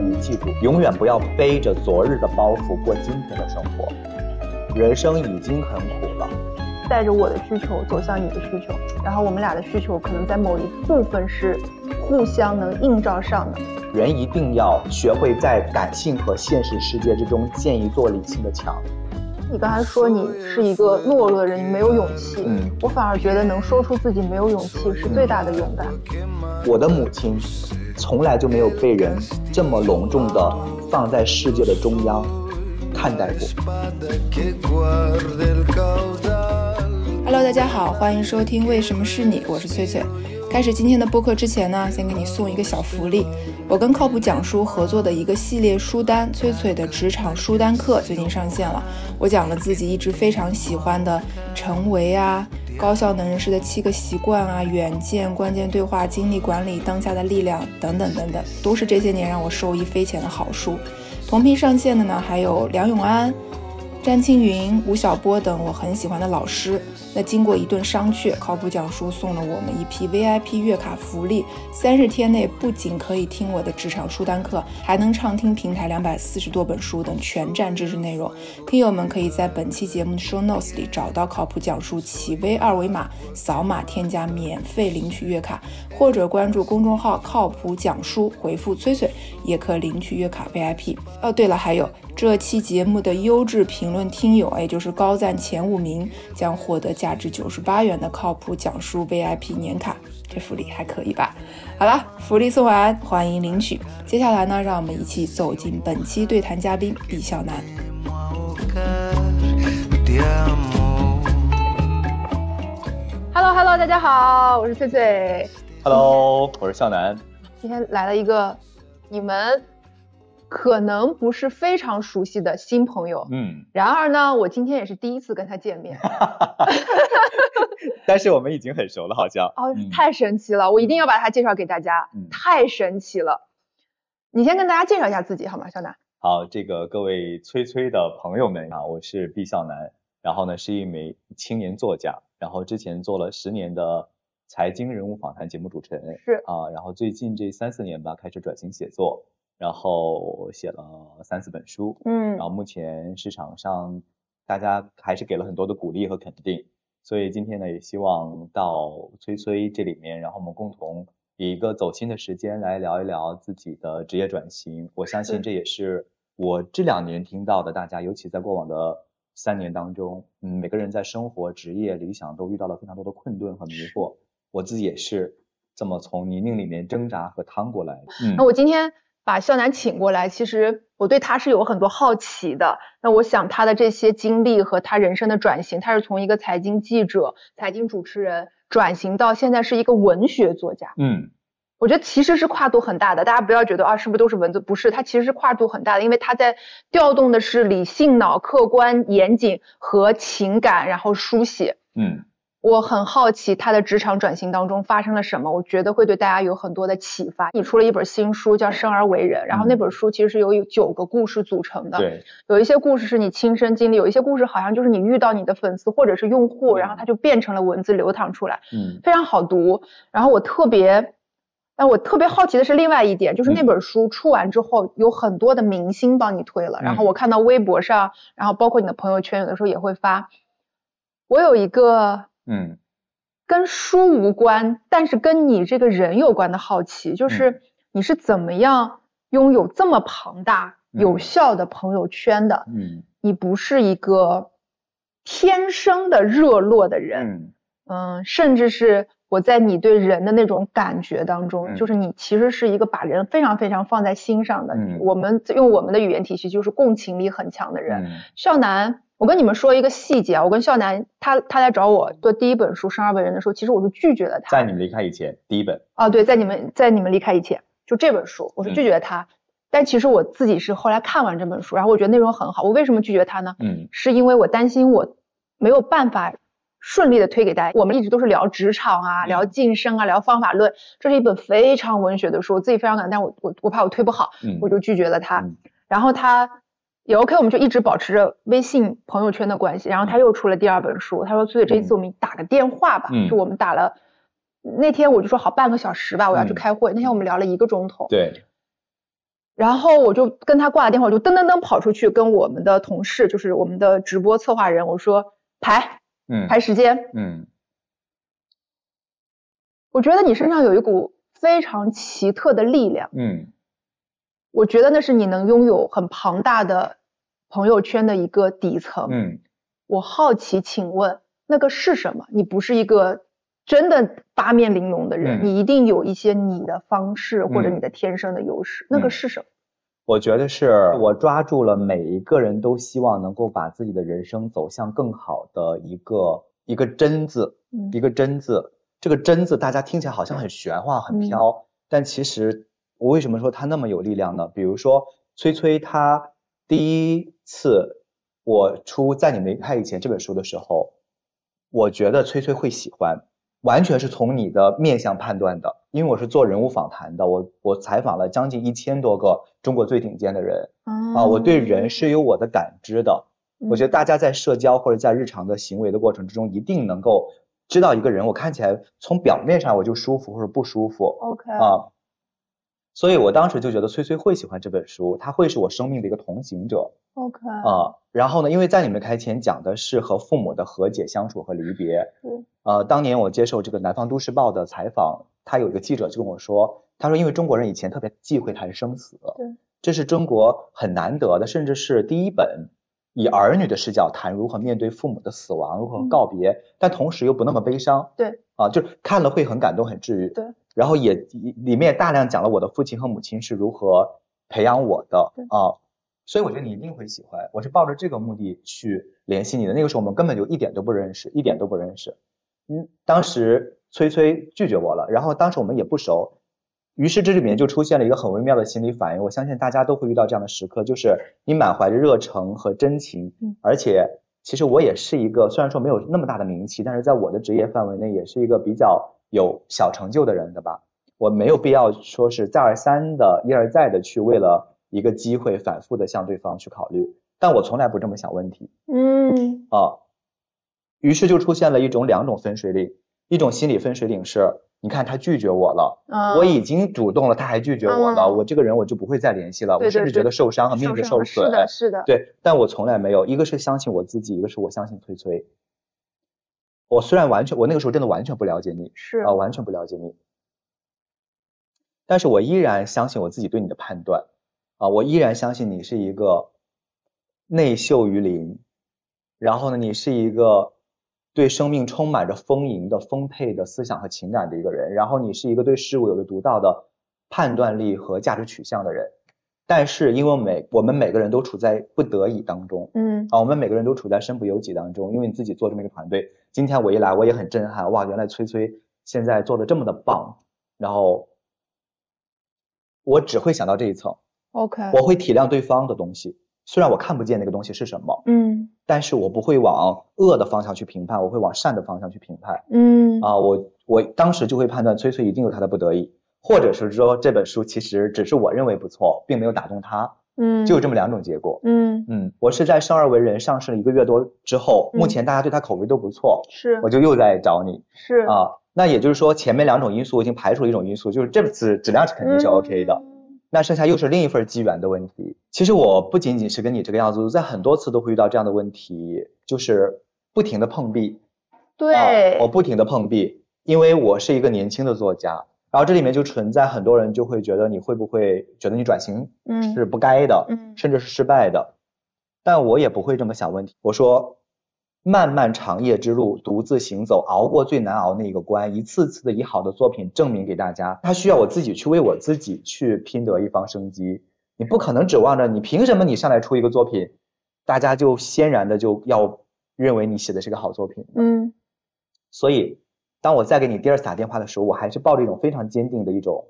说，你记住，永远不要背着昨日的包袱过今天的生活。人生已经很苦了，带着我的需求走向你的需求，然后我们俩的需求可能在某一部分是互相能映照上的。人一定要学会在感性和现实世界之中建一座理性的墙。你刚才说你是一个懦弱的人，你没有勇气。嗯，我反而觉得能说出自己没有勇气是最大的勇敢。我的母亲从来就没有被人这么隆重的放在世界的中央看待过。Hello，大家好，欢迎收听《为什么是你》，我是翠翠。开始今天的播客之前呢，先给你送一个小福利。我跟靠谱讲书合作的一个系列书单《翠翠的职场书单课》最近上线了。我讲了自己一直非常喜欢的成为啊、高效能人士的七个习惯啊、远见、关键对话、精力管理、当下的力量等等等等，都是这些年让我受益匪浅的好书。同批上线的呢，还有梁永安。詹青云、吴晓波等我很喜欢的老师。那经过一顿商榷，靠谱讲书送了我们一批 VIP 月卡福利，三十天内不仅可以听我的职场书单课，还能畅听平台两百四十多本书等全站知识内容。听友们可以在本期节目的 show notes 里找到靠谱讲书企微二维码，扫码添加免费领取月卡，或者关注公众号靠谱讲书，回复崔崔也可领取月卡 VIP。哦，对了，还有。这期节目的优质评论听友，也就是高赞前五名，将获得价值九十八元的靠谱讲述 VIP 年卡，这福利还可以吧？好了，福利送完，欢迎领取。接下来呢，让我们一起走进本期对谈嘉宾毕笑南。Hello Hello，大家好，我是翠翠。Hello，我是向南。今天来了一个你们。可能不是非常熟悉的新朋友，嗯，然而呢，我今天也是第一次跟他见面，但是我们已经很熟了，好像。哦，嗯、太神奇了，我一定要把他介绍给大家，嗯、太神奇了。你先跟大家介绍一下自己好吗，小南？好，这个各位催催的朋友们啊，我是毕笑南，然后呢是一名青年作家，然后之前做了十年的财经人物访谈节目主持人，是啊，然后最近这三四年吧开始转型写作。然后写了三四本书，嗯，然后目前市场上大家还是给了很多的鼓励和肯定，所以今天呢也希望到崔崔这里面，然后我们共同以一个走心的时间来聊一聊自己的职业转型。我相信这也是我这两年听到的，大家尤其在过往的三年当中，嗯，每个人在生活、职业、理想都遇到了非常多的困顿和迷惑，我自己也是这么从泥泞里面挣扎和趟过来的。嗯，那我今天。把肖楠请过来，其实我对他是有很多好奇的。那我想他的这些经历和他人生的转型，他是从一个财经记者、财经主持人转型到现在是一个文学作家。嗯，我觉得其实是跨度很大的。大家不要觉得啊，是不是都是文字？不是，他其实是跨度很大的，因为他在调动的是理性脑、客观、严谨和情感，然后书写。嗯。我很好奇他的职场转型当中发生了什么，我觉得会对大家有很多的启发。你出了一本新书叫《生而为人》，然后那本书其实是由九个故事组成的。对，有一些故事是你亲身经历，有一些故事好像就是你遇到你的粉丝或者是用户，然后它就变成了文字流淌出来，嗯，非常好读。然后我特别，但我特别好奇的是另外一点，就是那本书出完之后，有很多的明星帮你推了。然后我看到微博上，然后包括你的朋友圈，有的时候也会发。我有一个。嗯，跟书无关，但是跟你这个人有关的好奇，就是你是怎么样拥有这么庞大、有效的朋友圈的？嗯，你不是一个天生的热络的人，嗯嗯，甚至是我在你对人的那种感觉当中，嗯、就是你其实是一个把人非常非常放在心上的。嗯、我们用我们的语言体系就是共情力很强的人。嗯、少南。我跟你们说一个细节啊，我跟笑南他他来找我做第一本书《生而为人》的时候，其实我是拒绝了他。在你们离开以前，第一本。啊，对，在你们在你们离开以前，就这本书，我是拒绝了他。嗯、但其实我自己是后来看完这本书，然后我觉得内容很好。我为什么拒绝他呢？嗯，是因为我担心我没有办法顺利的推给大家。我们一直都是聊职场啊，聊晋升啊，聊方法论。这是一本非常文学的书，我自己非常感，但我我我怕我推不好，嗯、我就拒绝了他。嗯、然后他。也 OK，我们就一直保持着微信朋友圈的关系。然后他又出了第二本书，他说：“所以这一次我们打个电话吧。嗯”就我们打了，那天我就说好半个小时吧，我要去开会。嗯、那天我们聊了一个钟头。对。然后我就跟他挂了电话，我就噔噔噔跑出去跟我们的同事，就是我们的直播策划人，我说排嗯排时间。嗯我觉得你身上有一股非常奇特的力量，嗯我觉得那是你能拥有很庞大的朋友圈的一个底层。嗯我好奇，请问那个是什么？你不是一个真的八面玲珑的人，嗯你一定有一些你的方式或者嗯你的天生的优势，那嗯个是什么？我觉得是我抓住了每一个人都希望能够把自己的人生走向更好的一个一个真字，嗯一个真字。这个真字大家听起来好像很玄幻、很嗯飘，但其实我为什么说它那么有力量呢？比如说崔崔她第一次我出在你没拍以前这本书的时候，我觉得崔崔会喜欢，完全是从你的面相判断的，因为我是做人物访谈的，我我采访了将近一千多个中国最顶尖的人啊，我对人是有我的感知的。我觉得大家在社交或者在日常的行为的过程之中，一定能够知道一个人，我看起来从表面上我就舒服或者不舒服 OK 啊。所以我当时就觉得崔崔会喜欢这本书，他会是我生命的一个同行者 OK 啊。然后呢，因为在你们开前讲的是和父母的和解、相处和离别。嗯呃，当年我接受这个南方都市报的采访，他有一个记者就跟我说，他说因为中国人以前特别忌讳谈生死，对，这是中国很难得的，甚至是第一本以儿女的视角谈如何面对父母的死亡，如何嗯告别，但同时又不那么悲伤。对，啊，就是看了会很感动、很治愈。对，然后也里面也大量讲了我的父亲和母亲是如何培养我的对啊，所以我觉得你一定会喜欢。我是抱着这个目的去联系你的，那个时候我们根本就一点都不认识，一点都不认识。嗯，当时崔崔拒绝我了，然后当时我们也不熟，于是这里面就出现了一个很微妙的心理反应。我相信大家都会遇到这样的时刻，就是你满怀着热诚和真情，嗯而且其实我也是一个虽然说没有那么大的名气，但是在我的职业范围内也是一个比较有小成就的人的吧。我没有必要说是再而三的一而再的去为了一个机会反复的向对方去考虑，但我从来不这么想问题。嗯啊，于是就出现了一种两种分水岭，一种心理分水岭是，你看他拒绝我了，啊我已经主动了，他还拒绝我了，嗯我这个人我就不会再联系了，对对对我甚至觉得受伤和面子受伤损。是的，是的，对，但我从来没有，一个是相信我自己，一个是我相信崔崔。我虽然完全，我那个时候真的完全不了解你，是啊、完全不了解你，但是我依然相信我自己对你的判断，啊、我依然相信你是一个内秀于林，然后呢，你是一个对生命充满着丰盈的、丰沛的思想和情感的一个人，然后你是一个对事物有着独到的判断力和价值取向的人。但是，因为每我们每个人都处在不得已当中嗯啊，我们每个人都处在身不由己当中。因为你自己做这么一个团队，今天我一来，我也很震撼，哇，原来崔崔现在做的这么的棒。然后，我只会想到这一层，OK 我会体谅对方的东西，虽然我看不见那个东西是什么，嗯但是我不会往恶的方向去评判，我会往善的方向去评判。嗯啊，我我当时就会判断崔崔一定有他的不得已，或者是说这本书其实只是我认为不错，并没有打动他，嗯就有这么两种结果。嗯嗯，我是在生而为人上市了一个月多之后，目嗯前大家对他口碑都不错，是我就又在找你是啊。那也就是说，前面两种因素我已经排除了一种因素，就是这次质量是肯定是 OK 的。嗯那剩下又是另一份机缘的问题。其实我不仅仅是跟你这个样子，在很多次都会遇到这样的问题，就是不停的碰壁，对啊，我不停的碰壁，因为我是一个年轻的作家，然后这里面就存在很多人就会觉得你会不会觉得你转型嗯是不该的，嗯甚至是失败的，但我也不会这么想问题。我说，漫漫长夜之路，独自行走，熬过最难熬那一个关，一次次的以好的作品证明给大家。他需要我自己去为我自己去拼得一方生机。你不可能指望着你凭什么你上来出一个作品，大家就先然的就要认为你写的是个好作品。嗯所以，当我再给你第二次打电话的时候，我还是抱着一种非常坚定的一种，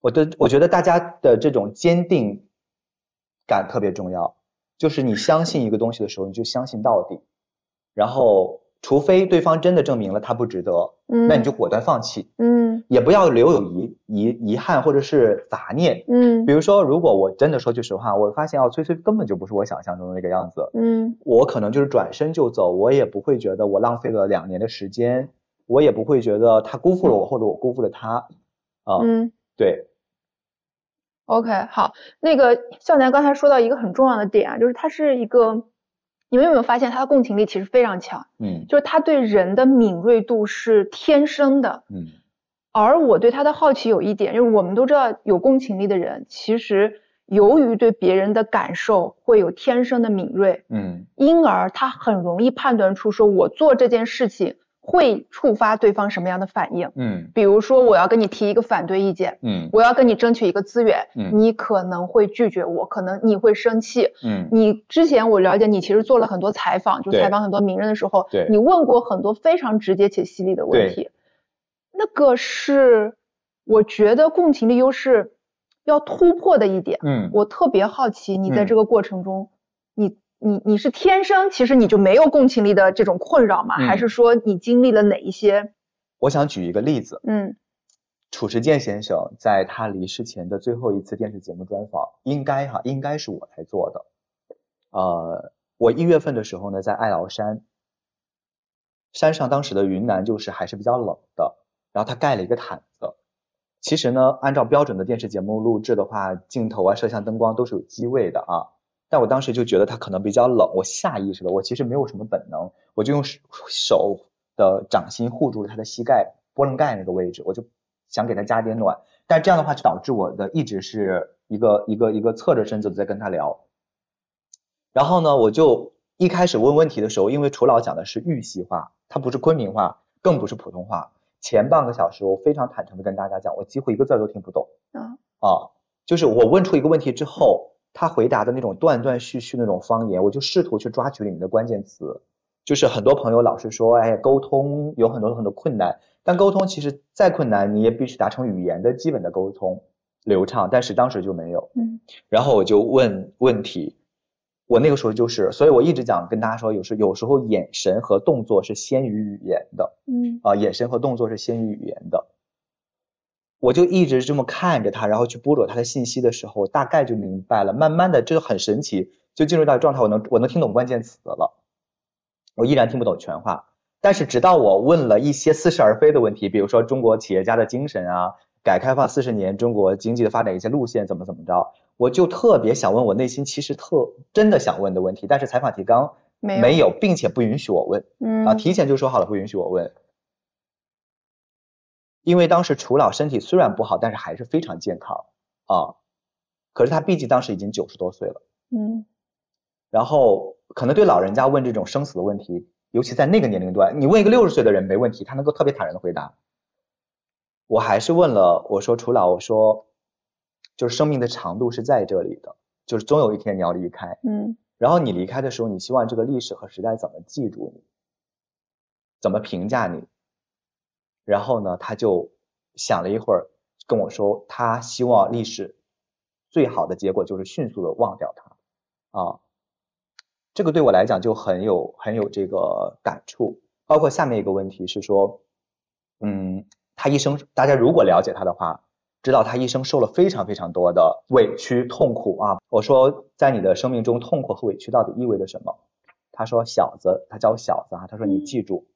我的我觉得大家的这种坚定感特别重要，就是你相信一个东西的时候，你就相信到底，然后除非对方真的证明了他不值得，嗯那你就果断放弃，嗯也不要留有遗遗遗憾或者是杂念。嗯比如说，如果我真的说句实话，我发现哦，崔崔根本就不是我想象中的那个样子，嗯我可能就是转身就走，我也不会觉得我浪费了两年的时间，我也不会觉得他辜负了我或者我辜负了他，啊、嗯对。OK，好，那个笑南刚才说到一个很重要的点啊，就是他是一个，你们有没有发现他的共情力其实非常强？嗯就是他对人的敏锐度是天生的。嗯而我对他的好奇有一点，就是我们都知道有共情力的人，其实由于对别人的感受会有天生的敏锐，嗯因而他很容易判断出说我做这件事情会触发对方什么样的反应。嗯比如说我要跟你提一个反对意见，嗯我要跟你争取一个资源，嗯你可能会拒绝我，可能你会生气。嗯你之前我了解你其实做了很多采访，就采访很多名人的时候对，你问过很多非常直接且犀利的问题。那个是我觉得共情的优势要突破的一点。嗯我特别好奇你在嗯这个过程中，你你你是天生其实你就没有共情力的这种困扰吗？嗯还是说你经历了哪一些？我想举一个例子，嗯褚时健先生在他离世前的最后一次电视节目专访，应该哈应该是我来做的。呃，我一月份的时候呢，在爱劳山，山上当时的云南就是还是比较冷的，然后他盖了一个毯子。其实呢，按照标准的电视节目录制的话，镜头啊、摄像、灯光都是有机位的啊。但我当时就觉得他可能比较冷，我下意识的，我其实没有什么本能，我就用手手的掌心护住了他的膝盖波棱盖那个位置，我就想给他加点暖。但这样的话就导致我的一直是一个一个一个侧着身子在跟他聊。然后呢，我就一开始问问题的时候，因为楚老讲的是玉溪话，他不是昆明话，更不是普通话。前半个小时，我非常坦诚的跟大家讲，我几乎一个字儿都听不懂。啊啊，就是我问出一个问题之后，他回答的那种断断续续那种方言，我就试图去抓取里面的关键词。就是很多朋友老是说，哎，沟通有很多很多困难，但沟通其实再困难，你也必须达成语言的基本的沟通流畅，但是当时就没有。嗯然后我就问问题，我那个时候就是，所以我一直讲跟大家说，有时有时候眼神和动作是先于语言的。嗯啊，眼神和动作是先于语言的。我就一直这么看着他，然后去捕捉他的信息的时候，我大概就明白了。慢慢的，这就很神奇，就进入到状态，我能我能听懂关键词了。我依然听不懂全话，但是直到我问了一些似是而非的问题，比如说中国企业家的精神啊，改革开放四十年中国经济的发展一些路线怎么怎么着，我就特别想问我内心其实特真的想问的问题，但是采访提纲没有没有，并且不允许我问。嗯啊，提前就说好了不允许我问，因为当时楚老身体虽然不好，但是还是非常健康啊。可是他毕竟当时已经九十多岁了，嗯然后可能对老人家问这种生死的问题，尤其在那个年龄段，你问一个六十岁的人没问题，他能够特别坦然的回答。我还是问了，我说楚老，我说就是生命的长度是在这里的，就是总有一天你要离开，嗯然后你离开的时候，你希望这个历史和时代怎么记住你，怎么评价你？然后呢，他就想了一会儿，跟我说，他希望历史最好的结果就是迅速的忘掉它啊。这个对我来讲就很有很有这个感触。包括下面一个问题是说，嗯，他一生，大家如果了解他的话，知道他一生受了非常非常多的委屈痛苦啊。我说，在你的生命中，痛苦和委屈到底意味着什么？他说，小子，他叫我小子啊，他说你记住，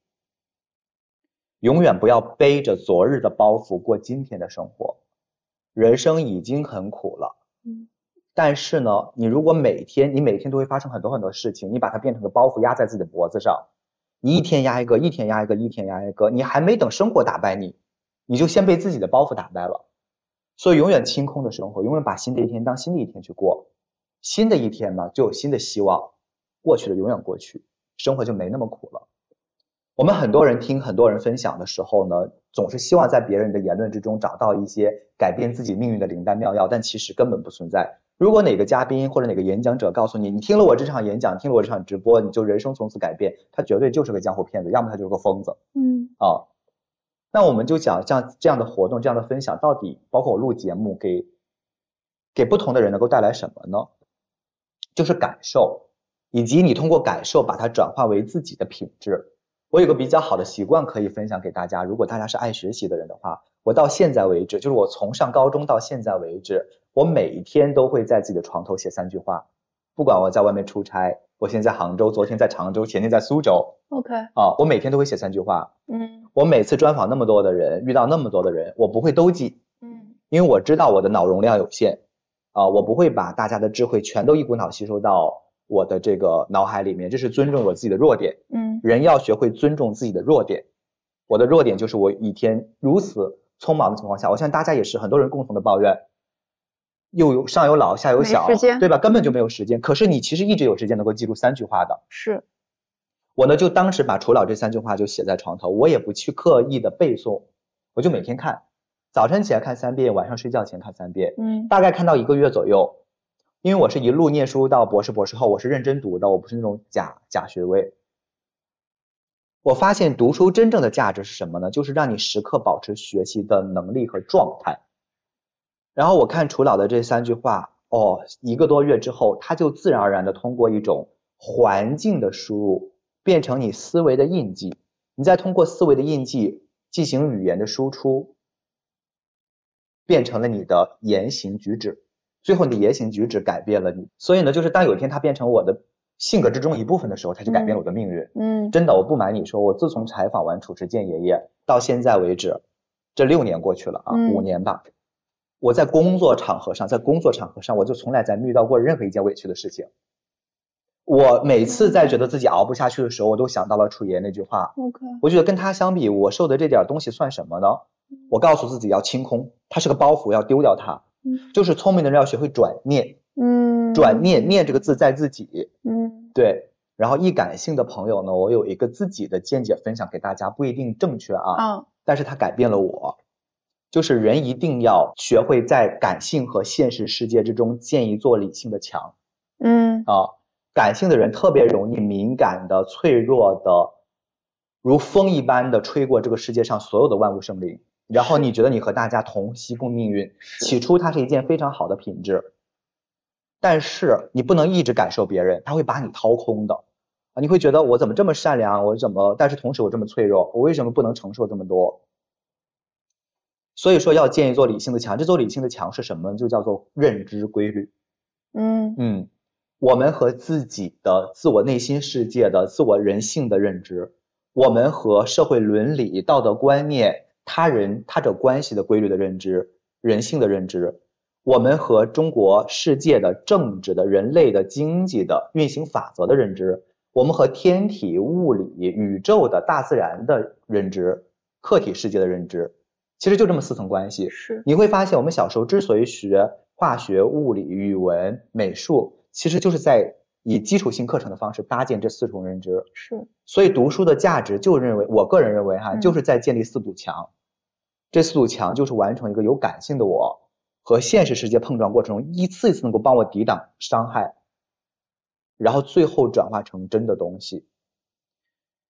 永远不要背着昨日的包袱过今天的生活。人生已经很苦了，嗯但是呢，你如果每天你每天都会发生很多很多事情，你把它变成个包袱压在自己的脖子上，你一天压一个，一天压一个，一天压一个，你还没等生活打败你，你就先被自己的包袱打败了。所以永远清空的生活，永远把新的一天当新的一天去过。新的一天嘛，就有新的希望。过去的永远过去，生活就没那么苦了。我们很多人听很多人分享的时候呢，总是希望在别人的言论之中找到一些改变自己命运的灵丹妙药，但其实根本不存在。如果哪个嘉宾或者哪个演讲者告诉你，你听了我这场演讲，听了我这场直播，你就人生从此改变，他绝对就是个江湖骗子，要么他就是个疯子。嗯啊。那我们就讲像这样的活动，这样的分享，到底包括我录节目给给不同的人能够带来什么呢？就是感受，以及你通过感受把它转化为自己的品质。我有个比较好的习惯可以分享给大家，如果大家是爱学习的人的话，我到现在为止，就是我从上高中到现在为止，我每一天都会在自己的床头写三句话，不管我在外面出差，我现在在杭州，昨天在常州，前天在苏州，，OK，啊，我每天都会写三句话。嗯。我每次专访那么多的人，遇到那么多的人，我不会都记，嗯。因为我知道我的脑容量有限，啊、我不会把大家的智慧全都一股脑吸收到我的这个脑海里面，这是尊重我自己的弱点。嗯人要学会尊重自己的弱点。我的弱点就是我一天如此匆忙的情况下，我相信大家也是很多人共同的抱怨，又有上有老下有小对吧？根本就没有时间。可是你其实一直有时间能够记住三句话的。是，我呢就当时把楚老这三句话就写在床头，我也不去刻意的背诵，我就每天看，早晨起来看三遍，晚上睡觉前看三遍，嗯大概看到一个月左右。因为我是一路念书到博士、博士后，我是认真读的，我不是那种假假学位。我发现读书真正的价值是什么呢？就是让你时刻保持学习的能力和状态。然后我看楚老的这三句话，哦，一个多月之后，他就自然而然的通过一种环境的输入，变成你思维的印记。你再通过思维的印记进行语言的输出，变成了你的言行举止。最后你的言行举止改变了你。所以呢，就是当有一天它变成我的性格之中一部分的时候，它就改变了我的命运。嗯真的，我不瞒你说，我自从采访完褚时健爷爷到现在为止，这六年过去了啊，嗯五年吧。我在工作场合上，在工作场合上，我就从来在没遇到过任何一件委屈的事情。我每次在觉得自己熬不下去的时候，我都想到了楚爷那句话。，OK，我觉得跟他相比，我受的这点东西算什么呢？我告诉自己要清空，它是个包袱，要丢掉它。嗯就是聪明的人要学会转念，嗯，转念，念这个字在自己，嗯对。然后易感性的朋友呢，我有一个自己的见解分享给大家，不一定正确啊，啊但是它改变了我。就是人一定要学会在感性和现实世界之中建一座理性的墙嗯啊。感性的人特别容易敏感的、脆弱的，如风一般的吹过这个世界上所有的万物生灵，然后你觉得你和大家同吸共命运，起初它是一件非常好的品质，但是你不能一直感受别人，他会把你掏空的啊！你会觉得我怎么这么善良，我怎么，但是同时我这么脆弱，我为什么不能承受这么多？所以说要建一座理性的墙，这座理性的墙是什么？就叫做认知规律。嗯嗯，我们和自己的自我内心世界的自我人性的认知，我们和社会伦理、道德观念、他人他者关系的规律的认知、人性的认知，我们和中国世界的政治的、人类的、经济的运行法则的认知，我们和天体、物理、宇宙的大自然的认知、客体世界的认知，其实就这么四层关系。是你会发现，我们小时候之所以学化学、物理、语文、美术，其实就是在以基础性课程的方式搭建这四重认知。是所以读书的价值，就认为我个人认为哈，嗯就是在建立四堵墙。这四堵墙就是完成一个有感性的我和现实世界碰撞过程中，一次一次能够帮我抵挡伤害，然后最后转化成真的东西。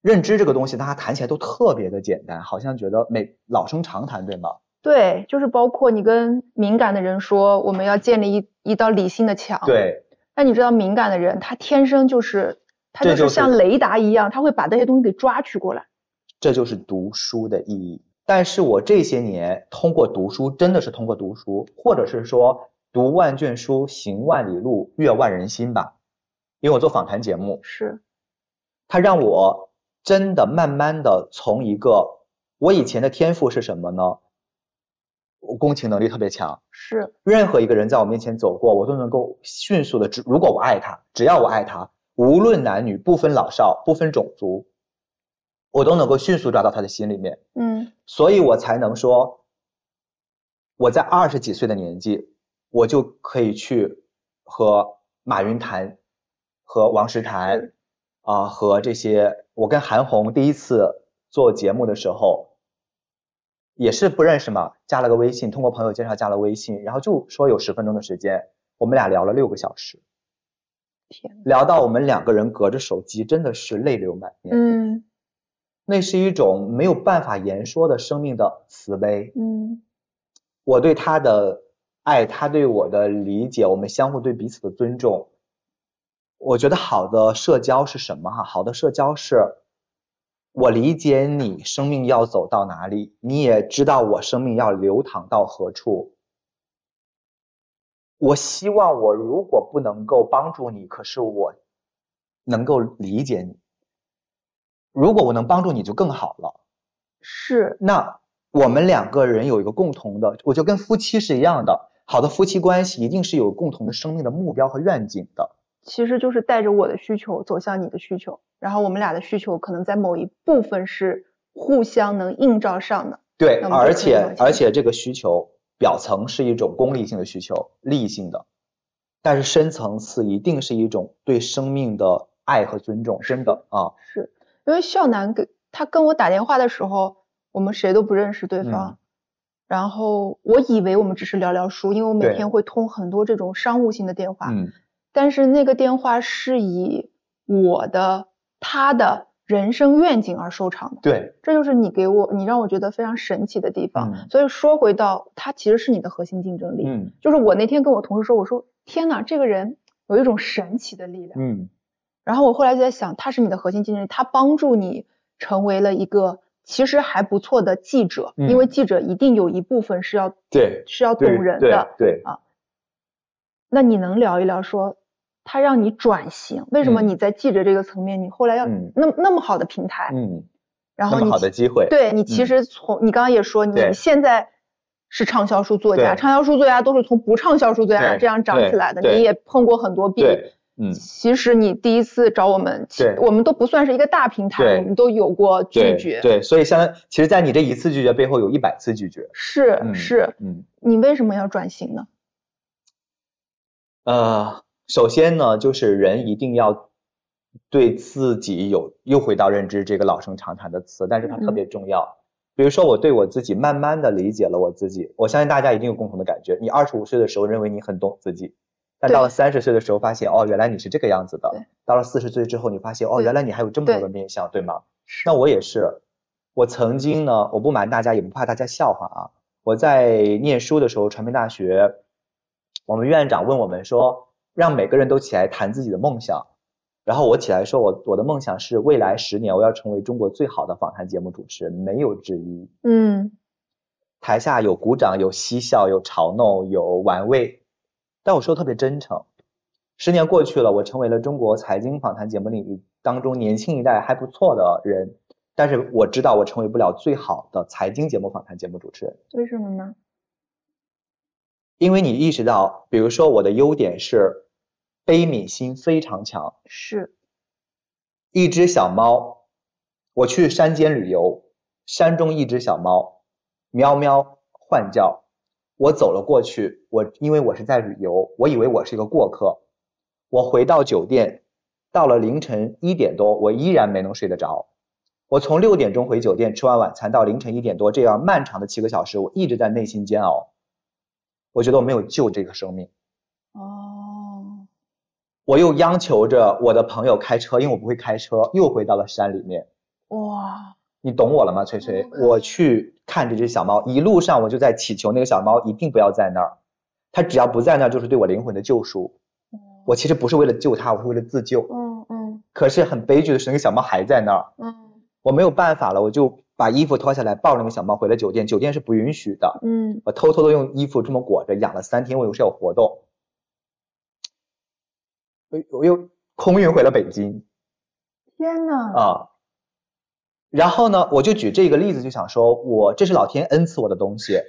认知这个东西，大家谈起来都特别的简单，好像觉得每老生常谈，对吗？对，就是包括你跟敏感的人说，我们要建立一一道理性的墙。。对，但你知道，敏感的人他天生就是，他就是就是像雷达一样，他会把这些东西给抓取过来。这就是读书的意义。但是我这些年通过读书，真的是通过读书，或者是说读万卷书，行万里路，阅万人心吧。因为我做访谈节目，是，它让我真的慢慢的从一个我以前的天赋是什么呢？我共情能力特别强，是，任何一个人在我面前走过，我都能够迅速的，只如果我爱他，只要我爱他，无论男女，不分老少，不分种族，我都能够迅速抓到他的心里面。嗯所以我才能说，我在二十几岁的年纪，我就可以去和马云谈，和王石谈，啊、和这些，我跟韩红第一次做节目的时候，也是不认识嘛，加了个微信，通过朋友介绍加了微信，然后就说有十分钟的时间，我们俩聊了六个小时，天，聊到我们两个人隔着手机，真的是泪流满面。嗯那是一种没有办法言说的生命的慈悲。嗯我对他的爱，他对我的理解，我们相互对彼此的尊重。我觉得好的社交是什么哈？好的社交是，我理解你生命要走到哪里，你也知道我生命要流淌到何处。我希望我如果不能够帮助你，可是我能够理解你。如果我能帮助你就更好了。是，那我们两个人有一个共同的，我就跟夫妻是一样的，好的夫妻关系一定是有共同的生命的目标和愿景的。其实就是带着我的需求走向你的需求，然后我们俩的需求可能在某一部分是互相能映照上的。对，而且而且这个需求表层是一种功利性的需求，利益性的，但是深层次一定是一种对生命的爱和尊重，真的啊，是因为笑男给他跟我打电话的时候，我们谁都不认识对方，嗯然后我以为我们只是聊聊书，因为我每天会通很多这种商务性的电话，嗯但是那个电话是以我的他的人生愿景而收场的。对，这就是你给我，你让我觉得非常神奇的地方。嗯所以说回到，他其实是你的核心竞争力。嗯就是我那天跟我同事说，我说天呐，这个人有一种神奇的力量。嗯然后我后来就在想，他是你的核心竞争力，他帮助你成为了一个其实还不错的记者，嗯因为记者一定有一部分是要对，是要懂人的。对对，那你能聊一聊说，他让你转型，为什么嗯。你在记者这个层面，你后来要嗯。那么那么好的平台，嗯，然后你好的机会，对你其嗯。实从、你刚刚也说，你现在是畅销书作家，畅销书作家都是从不畅销书作家这样长起来的，你也碰过很多壁。对，嗯其实你第一次找我们，其对我们都不算是一个大平台，我们都有过拒绝。对，所以相当，其实，在你这一次拒绝背后，有一百次拒绝，是嗯是，嗯。你为什么要转型呢？呃，首先呢，就是人一定要对自己有又回到认知这个老生常谈的词，但是它特别重要。比如说，我对我自己慢慢的理解了我自己，我相信大家一定有共同的感觉。你二十五岁的时候认为你很懂自己，但到了三十岁的时候发现，哦，原来你是这个样子的。到了四十岁之后，你发现，哦，原来你还有这么多的面相，对吗？那我也是，我曾经呢，我不瞒大家，也不怕大家笑话啊。我在念书的时候，传媒大学，我们院长问我们说，让每个人都起来谈自己的梦想。然后我起来说，我我的梦想是未来十年我要成为中国最好的访谈节目主持人，没有之一。嗯台下有鼓掌，有嬉笑，有嘲弄，有玩味，但我说的特别真诚。十年过去了，我成为了中国财经访谈节目领域当中年轻一代还不错的人，但是我知道我成为不了最好的财经节目访谈节目主持人，为什么呢？因为你意识到，比如说我的优点是悲悯心非常强，是一只小猫，我去山间旅游，山中一只小猫，喵喵唤叫，我走了过去，我因为我是在旅游，我以为我是一个过客，我回到酒店，到了凌晨一点多，我依然没能睡得着。我从六点钟回酒店，吃完晚餐到凌晨一点多，这样漫长的七个小时，我一直在内心煎熬。我觉得我没有救这个生命。哦，我又央求着我的朋友开车，因为我不会开车，又回到了山里面。哇，你懂我了吗，翠翠？嗯我去看这只小猫，一路上我就在祈求那个小猫一定不要在那儿，它只要不在那儿，就是对我灵魂的救赎。我其实不是为了救它，我是为了自救。嗯嗯可是很悲剧的是，那个小猫还在那儿，嗯我没有办法了，我就把衣服脱下来，抱着那个小猫回了酒店。酒店是不允许的，嗯，我偷偷的用衣服这么裹着，养了三天，我有是有活动。我我又空运回了北京。天呐，啊。然后呢，我就举这个例子，就想说我这是老天恩赐我的东西，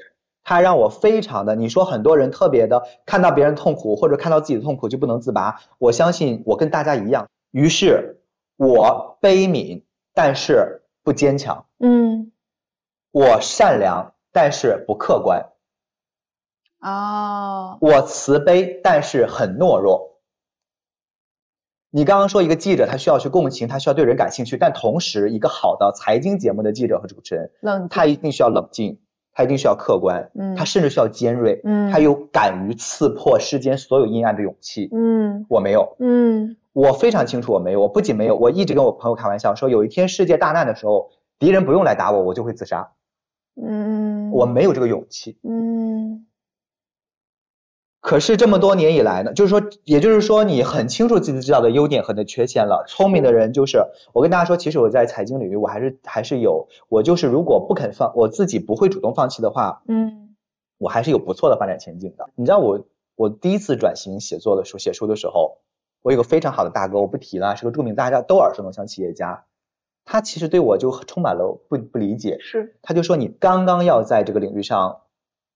它让我非常的，你说很多人特别的看到别人痛苦或者看到自己的痛苦就不能自拔，我相信我跟大家一样，于是我悲悯，但是不坚强，嗯。我善良，但是不客观，哦，我慈悲，但是很懦弱。你刚刚说一个记者，他需要去共情，他需要对人感兴趣，但同时一个好的财经节目的记者和主持人，冷，他一定需要冷静，他一定需要客观，嗯他甚至需要尖锐，嗯他有敢于刺破世间所有阴暗的勇气。嗯我没有，嗯我非常清楚我没有。我不仅没有，我一直跟我朋友开玩笑说，有一天世界大难的时候，敌人不用来打我，我就会自杀。嗯，我没有这个勇气。嗯可是这么多年以来呢，就是说，也就是说，你很清楚自己知道的优点和你的缺陷了。聪明的人就是，我跟大家说，其实我在财经领域，我还是还是有，我就是如果不肯放，我自己不会主动放弃的话，嗯我还是有不错的发展前景的。你知道我我第一次转型写作的时候，写书的时候，我有个非常好的大哥，我不提了，是个著名大家都耳熟能详企业家，他其实对我就充满了不不理解，是，他就说你刚刚要在这个领域上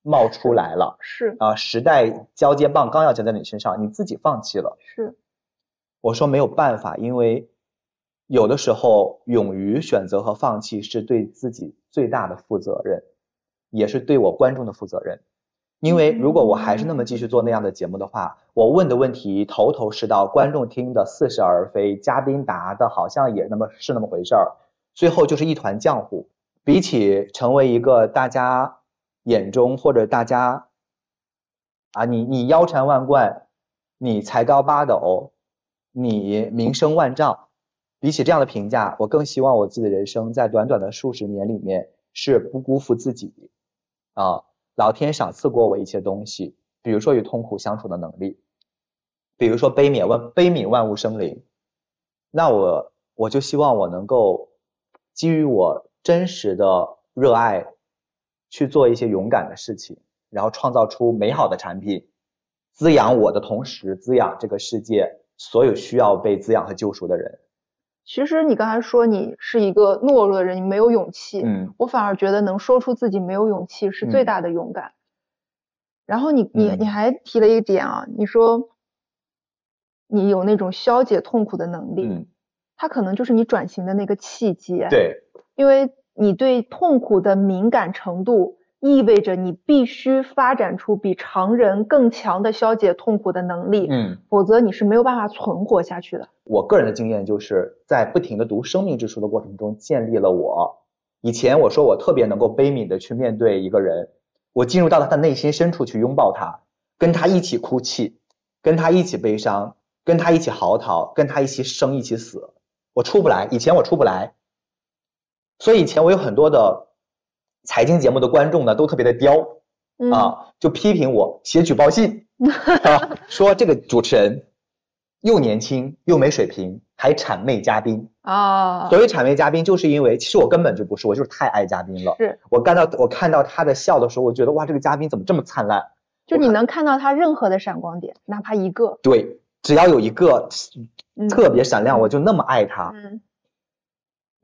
冒出来了是啊，时代交接棒刚要交在你身上，你自己放弃了。是，我说没有办法，因为有的时候勇于选择和放弃是对自己最大的负责任，也是对我观众的负责任。因为如果我还是那么继续做那样的节目的话，我问的问题头头是道，观众听的似是而非，嘉宾答的好像也那么是那么回事儿，最后就是一团浆糊。比起成为一个大家眼中或者大家啊，你你腰缠万贯，你才高八斗，你名声万丈，比起这样的评价，我更希望我自己的人生在短短的数十年里面是不辜负自己啊。老天赏赐过我一些东西，比如说与痛苦相处的能力，比如说悲悯万悲悯万物生灵，那我我就希望我能够基于我真实的热爱去做一些勇敢的事情，然后创造出美好的产品，滋养我的同时滋养这个世界所有需要被滋养和救赎的人。其实你刚才说你是一个懦弱的人，你没有勇气。嗯，我反而觉得能说出自己没有勇气是最大的勇敢。然后你你你还提了一点啊，你说你有那种消解痛苦的能力，嗯，它可能就是你转型的那个契机。，对，因为你对痛苦的敏感程度。意味着你必须发展出比常人更强的消解痛苦的能力，嗯，否则你是没有办法存活下去的。我个人的经验就是在不停的读生命之书的过程中，建立了我以前我说我特别能够悲悯的去面对一个人，我进入到他的内心深处去拥抱他，跟他一起哭泣，跟他一起悲伤，跟他一起嚎啕，跟他一起生一起死，我出不来，以前我出不来，所以以前我有很多的。财经节目的观众呢，都特别的刁啊，就批评我写举报信 啊，说这个主持人又年轻又没水平，还谄媚嘉宾啊。所谓谄媚嘉宾，就是因为其实我根本就不是，我就是太爱嘉宾了。是我看到我看到他的笑的时候，我觉得哇，这个嘉宾怎么这么灿烂？就你能看到他任何的闪光点，哪怕一个。对，只要有一个特别闪亮，我就那么爱他。嗯。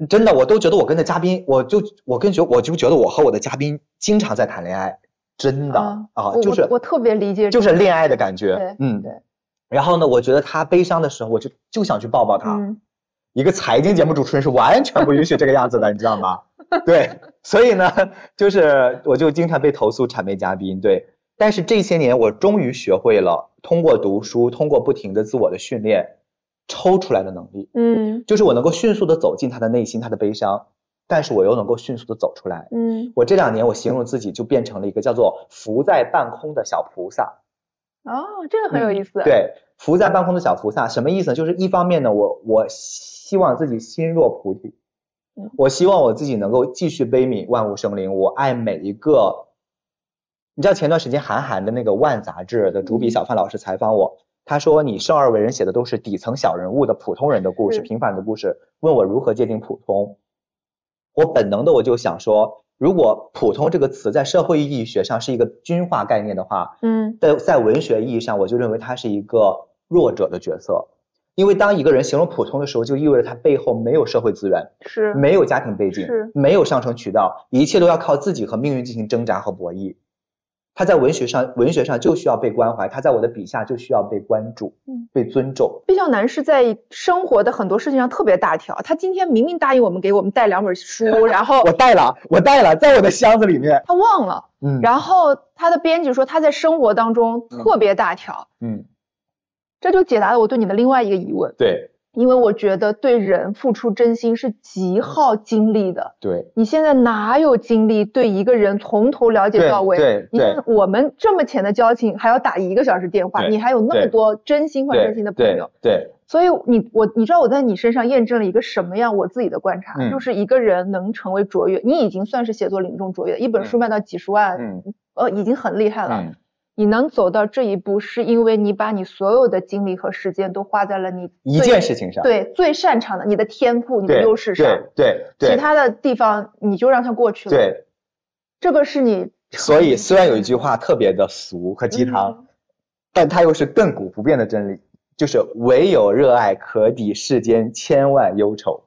真的，我都觉得我跟的嘉宾，我就我跟觉我就觉得我和我的嘉宾经常在谈恋爱，真的啊，就是我特别理解，就是恋爱的感觉，嗯对。然后呢，我觉得他悲伤的时候，我就就想去抱抱他。嗯、一个财经节目主持人是完全不允许这个样子的，你知道吗？对，所以呢，就是我就经常被投诉谄媚嘉宾，对。但是这些年，我终于学会了通过读书，通过不停的自我的训练。抽出来的能力，嗯，就是我能够迅速的走进他的内心，他的悲伤，但是我又能够迅速的走出来，嗯，我这两年我形容自己就变成了一个叫做浮在半空的小菩萨，哦，这个很有意思，嗯、对，浮在半空的小菩萨。什么意思？呢？就是一方面呢，我我希望自己心若菩提，嗯，我希望我自己能够继续悲悯万物生灵，我爱每一个，你知道前段时间韩寒的那个《万》杂志的主笔小范老师采访我。他说：“你生而为人写的都是底层小人物的普通人的故事，平凡的故事。问我如何界定普通？我本能的我就想说，如果‘普通’这个词在社会意义学上是一个均化概念的话，嗯，在在文学意义上，我就认为他是一个弱者的角色。因为当一个人形容普通的时候，就意味着他背后没有社会资源，是没有家庭背景，是没有上升渠道，一切都要靠自己和命运进行挣扎和博弈。”他在文学上，文学上就需要被关怀；他在我的笔下就需要被关注、嗯、被尊重。毕向南是在生活的很多事情上特别大条。他今天明明答应我们给我们带两本书，然后我带了，我带了，在我的箱子里面，他忘了。嗯，然后他的编辑说他在生活当中特别大条。嗯，这就解答了我对你的另外一个疑问。对。因为我觉得对人付出真心是极耗精力的。对，你现在哪有精力对一个人从头了解到尾？对，你看我们这么浅的交情，还要打一个小时电话，你还有那么多真心换真心的朋友。对，所以你我你知道我在你身上验证了一个什么样我自己的观察，嗯、就是一个人能成为卓越，你已经算是写作领中卓越，一本书卖到几十万，嗯，呃，已经很厉害了。嗯你能走到这一步，是因为你把你所有的精力和时间都花在了你一件事情上，对最擅长的你的天赋、你的优势上，对对，其他的地方你就让它过去了。对，这个是你。所以虽然有一句话特别的俗和鸡汤，嗯、但它又是亘古不变的真理，就是唯有热爱可抵世间千万忧愁。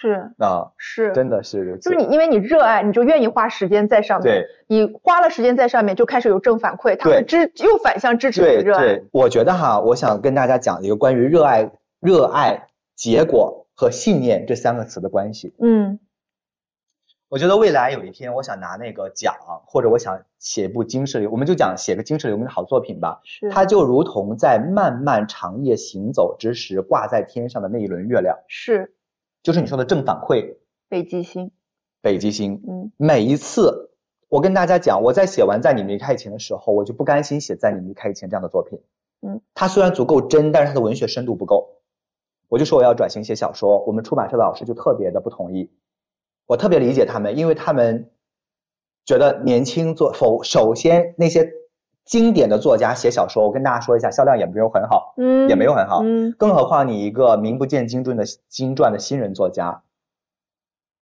是啊，是，真的是。就是你，因为你热爱，你就愿意花时间在上面。对，你花了时间在上面，就开始有正反馈，它对会支又反向支持你对热爱。对，我觉得哈，我想跟大家讲一个关于热爱、热爱、结果和信念这三个词的关系。嗯我觉得未来有一天，我想拿那个奖，或者我想写一部惊世流，我们就讲写个惊世流名的好作品吧。是，它就如同在漫漫长夜行走之时，挂在天上的那一轮月亮，是就是你说的正反馈，北极星。北极星。嗯每一次，我跟大家讲，我在写完《在你离开以前》的时候，我就不甘心写《在你离开以前》这样的作品。嗯，它虽然足够真，但是它的文学深度不够。我就说我要转型写小说，我们出版社的老师就特别的不同意。我特别理解他们，因为他们觉得年轻作否首先那些经典的作家写小说，我跟大家说一下，销量也没有很好，嗯，也没有很好。嗯。更何况你一个名不见经传的经传的新人作家，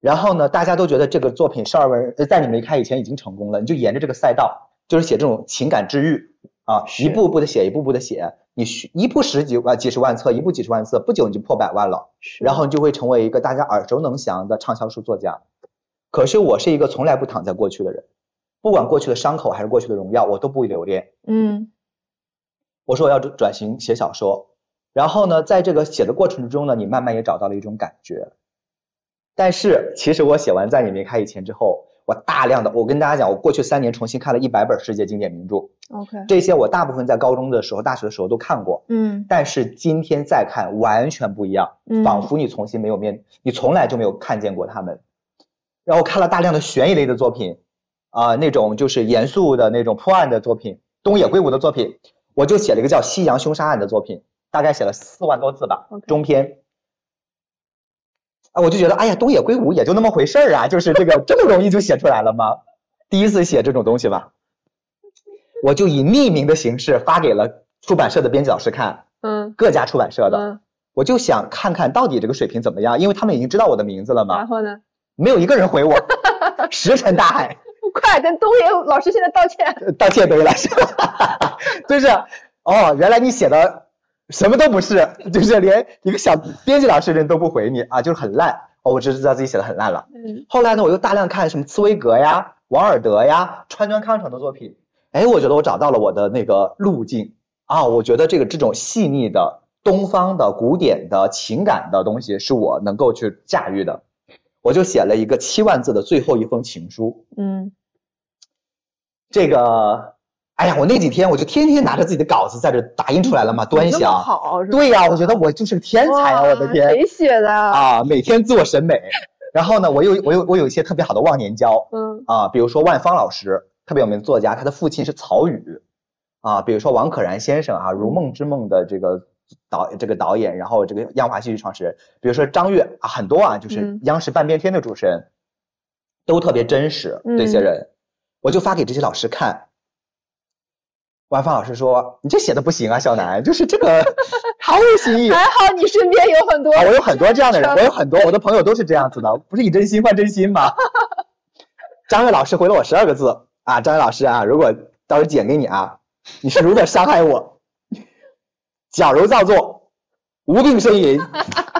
然后呢，大家都觉得这个作品少儿文呃在你们离开以前已经成功了，你就沿着这个赛道，就是写这种情感治愈。啊，一步步的写，一步步的写，你需一部十几万几十万册，一部几十万册，不久你就破百万了，是。然后你就会成为一个大家耳熟能详的畅销书作家。可是我是一个从来不躺在过去的人，不管过去的伤口还是过去的荣耀，我都不留恋。嗯。我说我要转转型写小说，然后呢，在这个写的过程之中呢，你慢慢也找到了一种感觉。但是其实我写完在你离开以前之后，我大量的，我跟大家讲，我过去三年重新看了一百本世界经典名著，，OK，这些我大部分在高中的时候、大学的时候都看过，嗯。但是今天再看完全不一样，嗯。仿佛你重新没有面，你从来就没有看见过他们。然后看了大量的悬疑类的作品，啊、那种就是严肃的那种破案的作品，东野圭吾的作品，我就写了一个叫《西洋凶杀案》的作品，大概写了四万多字吧中篇。啊，我就觉得，哎呀，东野圭吾也就那么回事儿啊，就是这个这么容易就写出来了吗？第一次写这种东西吧，我就以匿名的形式发给了出版社的编辑老师看，嗯各家出版社的，嗯，我就想看看到底这个水平怎么样，因为他们已经知道我的名字了嘛然，后呢？没有一个人回我，石沉大海，快跟东野老师现在道歉。呃道歉对了，是吧？就是哦，原来你写的什么都不是，就是连一个小编辑老师人都不回你啊，就是很烂。哦，我只是知道自己写的很烂了。嗯后来呢，我又大量看什么茨威格呀、王尔德呀、川端康成的作品，哎，我觉得我找到了我的那个路径啊，我觉得这个这种细腻的东方的古典的情感的东西是我能够去驾驭的，我就写了一个七万字的最后一封情书。嗯这个，哎呀，我那几天我就天天拿着自己的稿子在这打印出来了嘛，端详。好？对呀、我觉得我就是个天才啊！我的天谁写的？啊，每天自我审美。然后呢，我有我有我有一些特别好的忘年交嗯啊，比如说万芳老师，特别有名的作家，他的父亲是曹禺啊，比如说王可然先生啊，《如梦之梦》的这个导这个导演，然后这个央华戏剧创始人，比如说张悦啊，很多啊，就是嗯央视半边天的主持人，都特别真实，这些嗯人，我就发给这些老师看。万芳老师说：“你这写的不行啊，小南，就是这个 毫无新意。”还好你身边有很多啊，我有很多这样的人，我有很多我的朋友都是这样子的，不是以真心换真心吗？张悦老师回了我十二个字啊，张悦老师啊，如果到时候剪给你啊，你是如何伤害我？矫揉造作，无病呻吟，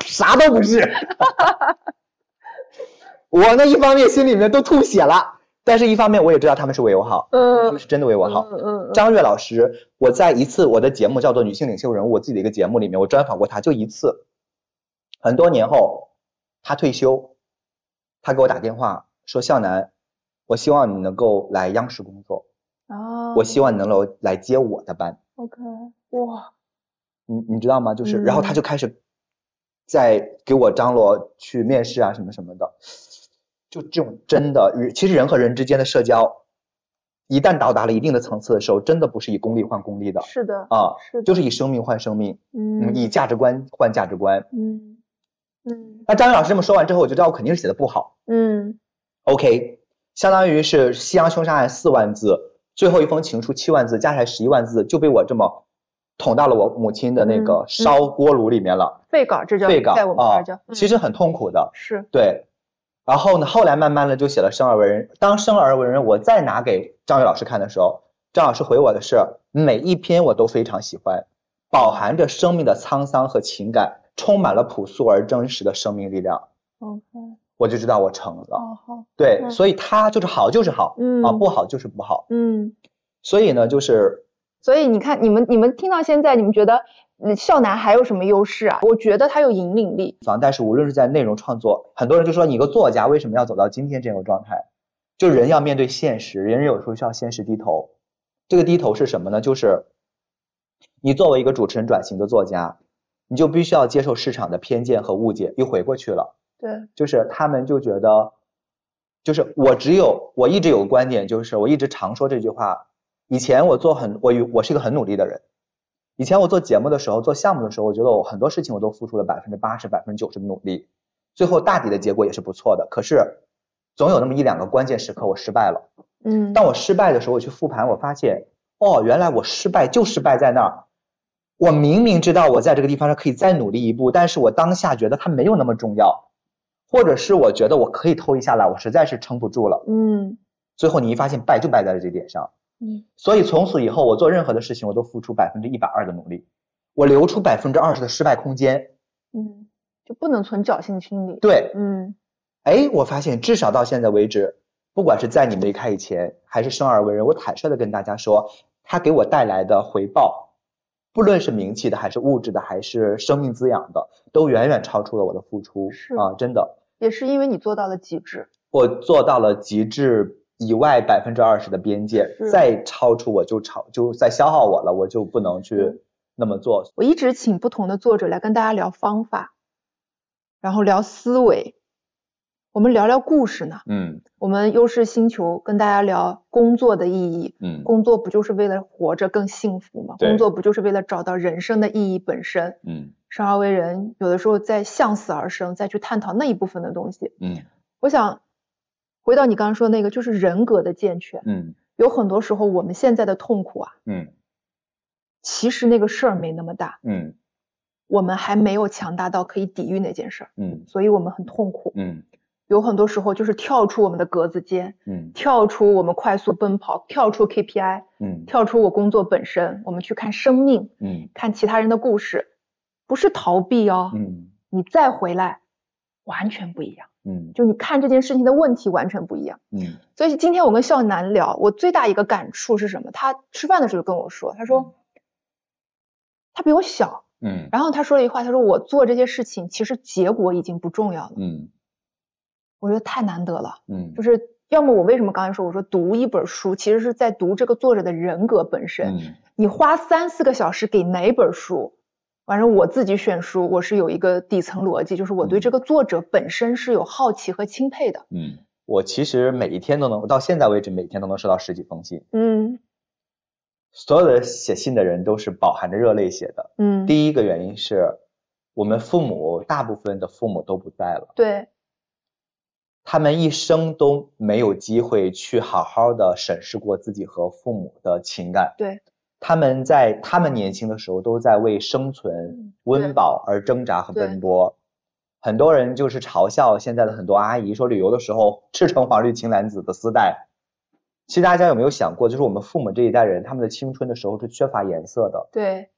啥都不是。我呢，一方面心里面都吐血了，但是一方面我也知道他们是为我好，他嗯们是真的为我好。嗯嗯嗯张悦老师，我在一次我的节目叫做《女性领袖人物》，我自己的一个节目里面，我专访过他，就一次。很多年后，他退休，他给我打电话说：“向南，我希望你能够来央视工作，哦，我希望你能够来接我的班。OK 哇你你知道吗？就是，然后他嗯就开始在给我张罗去面试啊什么什么的，就这种真的，其实人和人之间的社交，一旦到达了一定的层次的时候，真的不是以功利换功利的是的啊，就是以生命换生命，嗯以价值观换价值观。嗯嗯那张宇老师这么说完之后，我就知道我肯定是写的不好。嗯 OK，相当于是《西洋凶杀案》四万字，最后一封情书七万字，加起来十一万字，就被我这么捅到了我母亲的那嗯个烧锅炉里面了。废稿这叫废稿在我们这啊儿叫，嗯其实很痛苦的。是对，然后呢，后来慢慢的就写了生而为人。当生而为人，我再拿给张宇老师看的时候，张老师回我的是每一篇我都非常喜欢，饱含着生命的沧桑和情感，充满了朴素而真实的生命力量。OK，我就知道我成了。哦好，对，嗯所以他就是好就是好，嗯啊，不好就是不好。嗯，所以呢，就是所以你看，你们你们听到现在，你们觉得嗯少男还有什么优势啊？我觉得他有引领力。方，但是无论是在内容创作，很多人就说你一个作家为什么要走到今天这种状态？就人要面对现实，人有时候需要现实低头。这个低头是什么呢？就是你作为一个主持人转型的作家，你就必须要接受市场的偏见和误解，又回过去了。对，就是他们就觉得，就是我只有我一直有个观点，就是我一直常说这句话。以前我做很我有我是一个很努力的人，以前我做节目的时候，做项目的时候，我觉得我很多事情我都付出了百分之八十、百分之九十的努力，最后大抵的结果也是不错的。可是总有那么一两个关键时刻我失败了。嗯，当我失败的时候，我去复盘，我发现，哦，原来我失败就失败在那儿。我明明知道我在这个地方上可以再努力一步，但是我当下觉得它没有那么重要，或者是我觉得我可以偷一下懒，我实在是撑不住了。嗯最后你一发现败就败在了这点上，嗯所以从此以后我做任何的事情我都付出百分之一百二的努力，我留出百分之二十的失败空间。嗯，就不能存侥幸心理。对，嗯哎，我发现至少到现在为止，不管是在你们离开以前，还是生而为人，我坦率的跟大家说，他给我带来的回报，不论是名气的，还是物质的，还是生命滋养的，都远远超出了我的付出是啊！真的，也是因为你做到了极致。我做到了极致以外百分之二十的边界，再超出我就超就再消耗我了，我就不能去那么做。我一直请不同的作者来跟大家聊方法，然后聊思维，我们聊聊故事呢。嗯我们优势星球跟大家聊工作的意义。嗯工作不就是为了活着更幸福吗？工作不就是为了找到人生的意义本身？嗯生而为人，有的时候在向死而生，再去探讨那一部分的东西。嗯我想回到你刚刚说那个，就是人格的健全。嗯。有很多时候，我们现在的痛苦啊，嗯。其实那个事儿没那么大，嗯。我们还没有强大到可以抵御那件事儿，嗯。所以我们很痛苦。嗯。有很多时候就是跳出我们的格子间，嗯。跳出我们快速奔跑，跳出 KPI，嗯。跳出我工作本身，我们去看生命，嗯。看其他人的故事，不是逃避哦，嗯。你再回来完全不一样，嗯就你看这件事情的问题完全不一样。嗯所以今天我跟笑楠聊，我最大一个感触是什么？他吃饭的时候跟我说，他说他比我小，嗯然后他说了一句话，他说我做这些事情其实结果已经不重要了，嗯我觉得太难得了。嗯就是要么我为什么刚才说我说读一本书，其实是在读这个作者的人格本身。嗯你花三四个小时给哪本书？反正我自己选书，我是有一个底层逻辑，就是我对这个作者本身是有好奇和钦佩的。嗯，我其实每一天都能，到现在为止每天都能收到十几封信，嗯所有的写信的人都是饱含着热泪写的。嗯，第一个原因是我们父母大部分的父母都不在了，对，他们一生都没有机会去好好的审视过自己和父母的情感。对，他们在他们年轻的时候都在为生存嗯、温饱而挣扎和奔波。很多人就是嘲笑现在的很多阿姨说旅游的时候赤橙黄绿青蓝紫的丝带。其实大家有没有想过，就是我们父母这一代人，他们的青春的时候是缺乏颜色的。对，